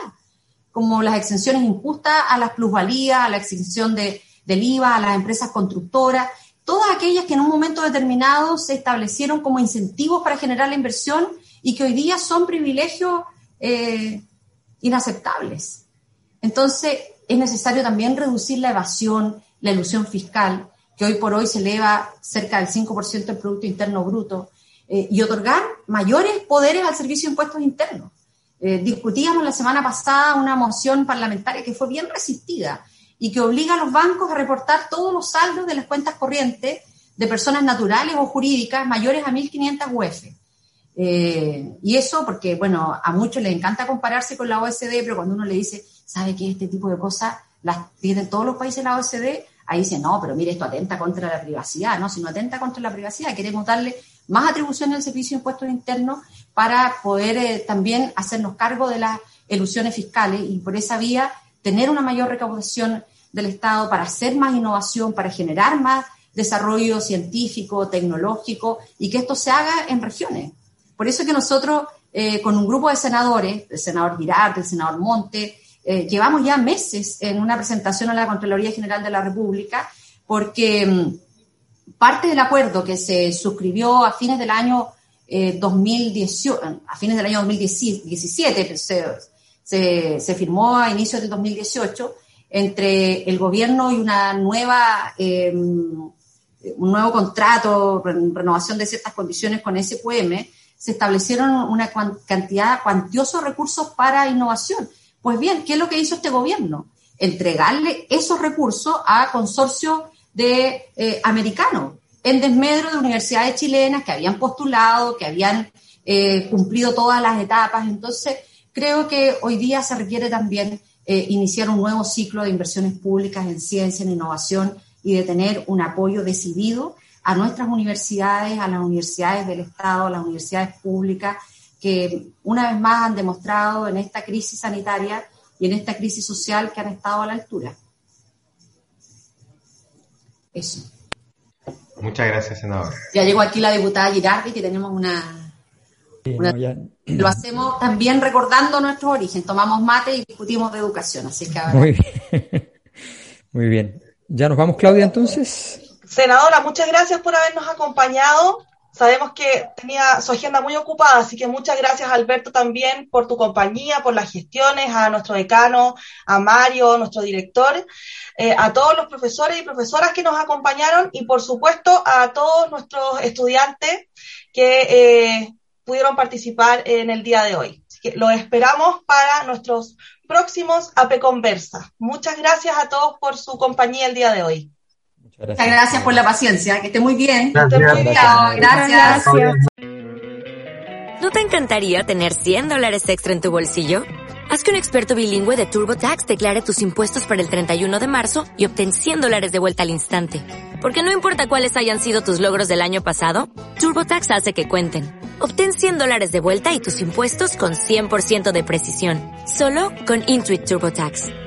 Speaker 4: como las exenciones injustas a las plusvalías, a la exención de, del IVA, a las empresas constructoras todas aquellas que en un momento determinado se establecieron como incentivos para generar la inversión y que hoy día son privilegios eh, inaceptables. Entonces, es necesario también reducir la evasión, la ilusión fiscal, que hoy por hoy se eleva cerca del 5% del Producto Interno Bruto, eh, y otorgar mayores poderes al Servicio de Impuestos Internos. Eh, discutíamos la semana pasada una moción parlamentaria que fue bien resistida y que obliga a los bancos a reportar todos los saldos de las cuentas corrientes de personas naturales o jurídicas mayores a 1.500 UF. Eh, y eso porque, bueno, a muchos les encanta compararse con la OSD, pero cuando uno le dice, ¿sabe que este tipo de cosas las tienen todos los países de la OSD? Ahí dice, no, pero mire, esto atenta contra la privacidad, ¿no? Si no atenta contra la privacidad, queremos darle más atribuciones al Servicio de Impuestos Internos para poder eh, también hacernos cargo de las ilusiones fiscales y por esa vía tener una mayor recaudación del Estado para hacer más innovación, para generar más desarrollo científico, tecnológico y que esto se haga en regiones. Por eso que nosotros, eh, con un grupo de senadores, el senador Girard, el senador Monte, eh, llevamos ya meses en una presentación a la Contraloría General de la República, porque mm, parte del acuerdo que se suscribió a fines del año 2018, eh, a fines del año 2017, se, firmó a inicios del 2018 entre el gobierno y una nueva, em, un nuevo contrato, renovación de ciertas condiciones con SQM, se establecieron una cantidad cuantiosos recursos para innovación. Pues bien, ¿qué es lo que hizo este gobierno? Entregarle esos recursos a consorcios de eh, americanos, en desmedro de universidades chilenas que habían postulado, que habían eh, cumplido todas las etapas. Entonces, creo que hoy día se requiere también eh, iniciar un nuevo ciclo de inversiones públicas en ciencia, en innovación y de tener un apoyo decidido a nuestras universidades, a las universidades del Estado, a las universidades públicas, que una vez más han demostrado en esta crisis sanitaria y en esta crisis social que han estado a la altura. Eso.
Speaker 2: Muchas gracias, senador.
Speaker 4: Ya llegó aquí la diputada Girardi, que tenemos una... Lo hacemos también recordando nuestro origen. Tomamos mate y discutimos de educación, así que
Speaker 3: Muy bien. Muy bien. ¿Ya nos vamos, Claudia, entonces?
Speaker 1: Senadora, muchas gracias por habernos acompañado. Sabemos que tenía su agenda muy ocupada, así que muchas gracias Alberto también por tu compañía, por las gestiones, a nuestro decano, a Mario, nuestro director, eh, a todos los profesores y profesoras que nos acompañaron y por supuesto a todos nuestros estudiantes que eh, pudieron participar en el día de hoy. Así que los esperamos para nuestros próximos AP Conversa. Muchas gracias a todos por su compañía el día de hoy.
Speaker 4: Muchas gracias. por la paciencia. Que esté muy bien.
Speaker 1: Gracias.
Speaker 5: ¿No te encantaría tener 100 dólares extra en tu bolsillo? Haz que un experto bilingüe de TurboTax declare tus impuestos para el 31 de marzo y obtén 100 dólares de vuelta al instante. Porque no importa cuáles hayan sido tus logros del año pasado, TurboTax hace que cuenten. Obtén 100 dólares de vuelta y tus impuestos con 100% de precisión. Solo con Intuit TurboTax.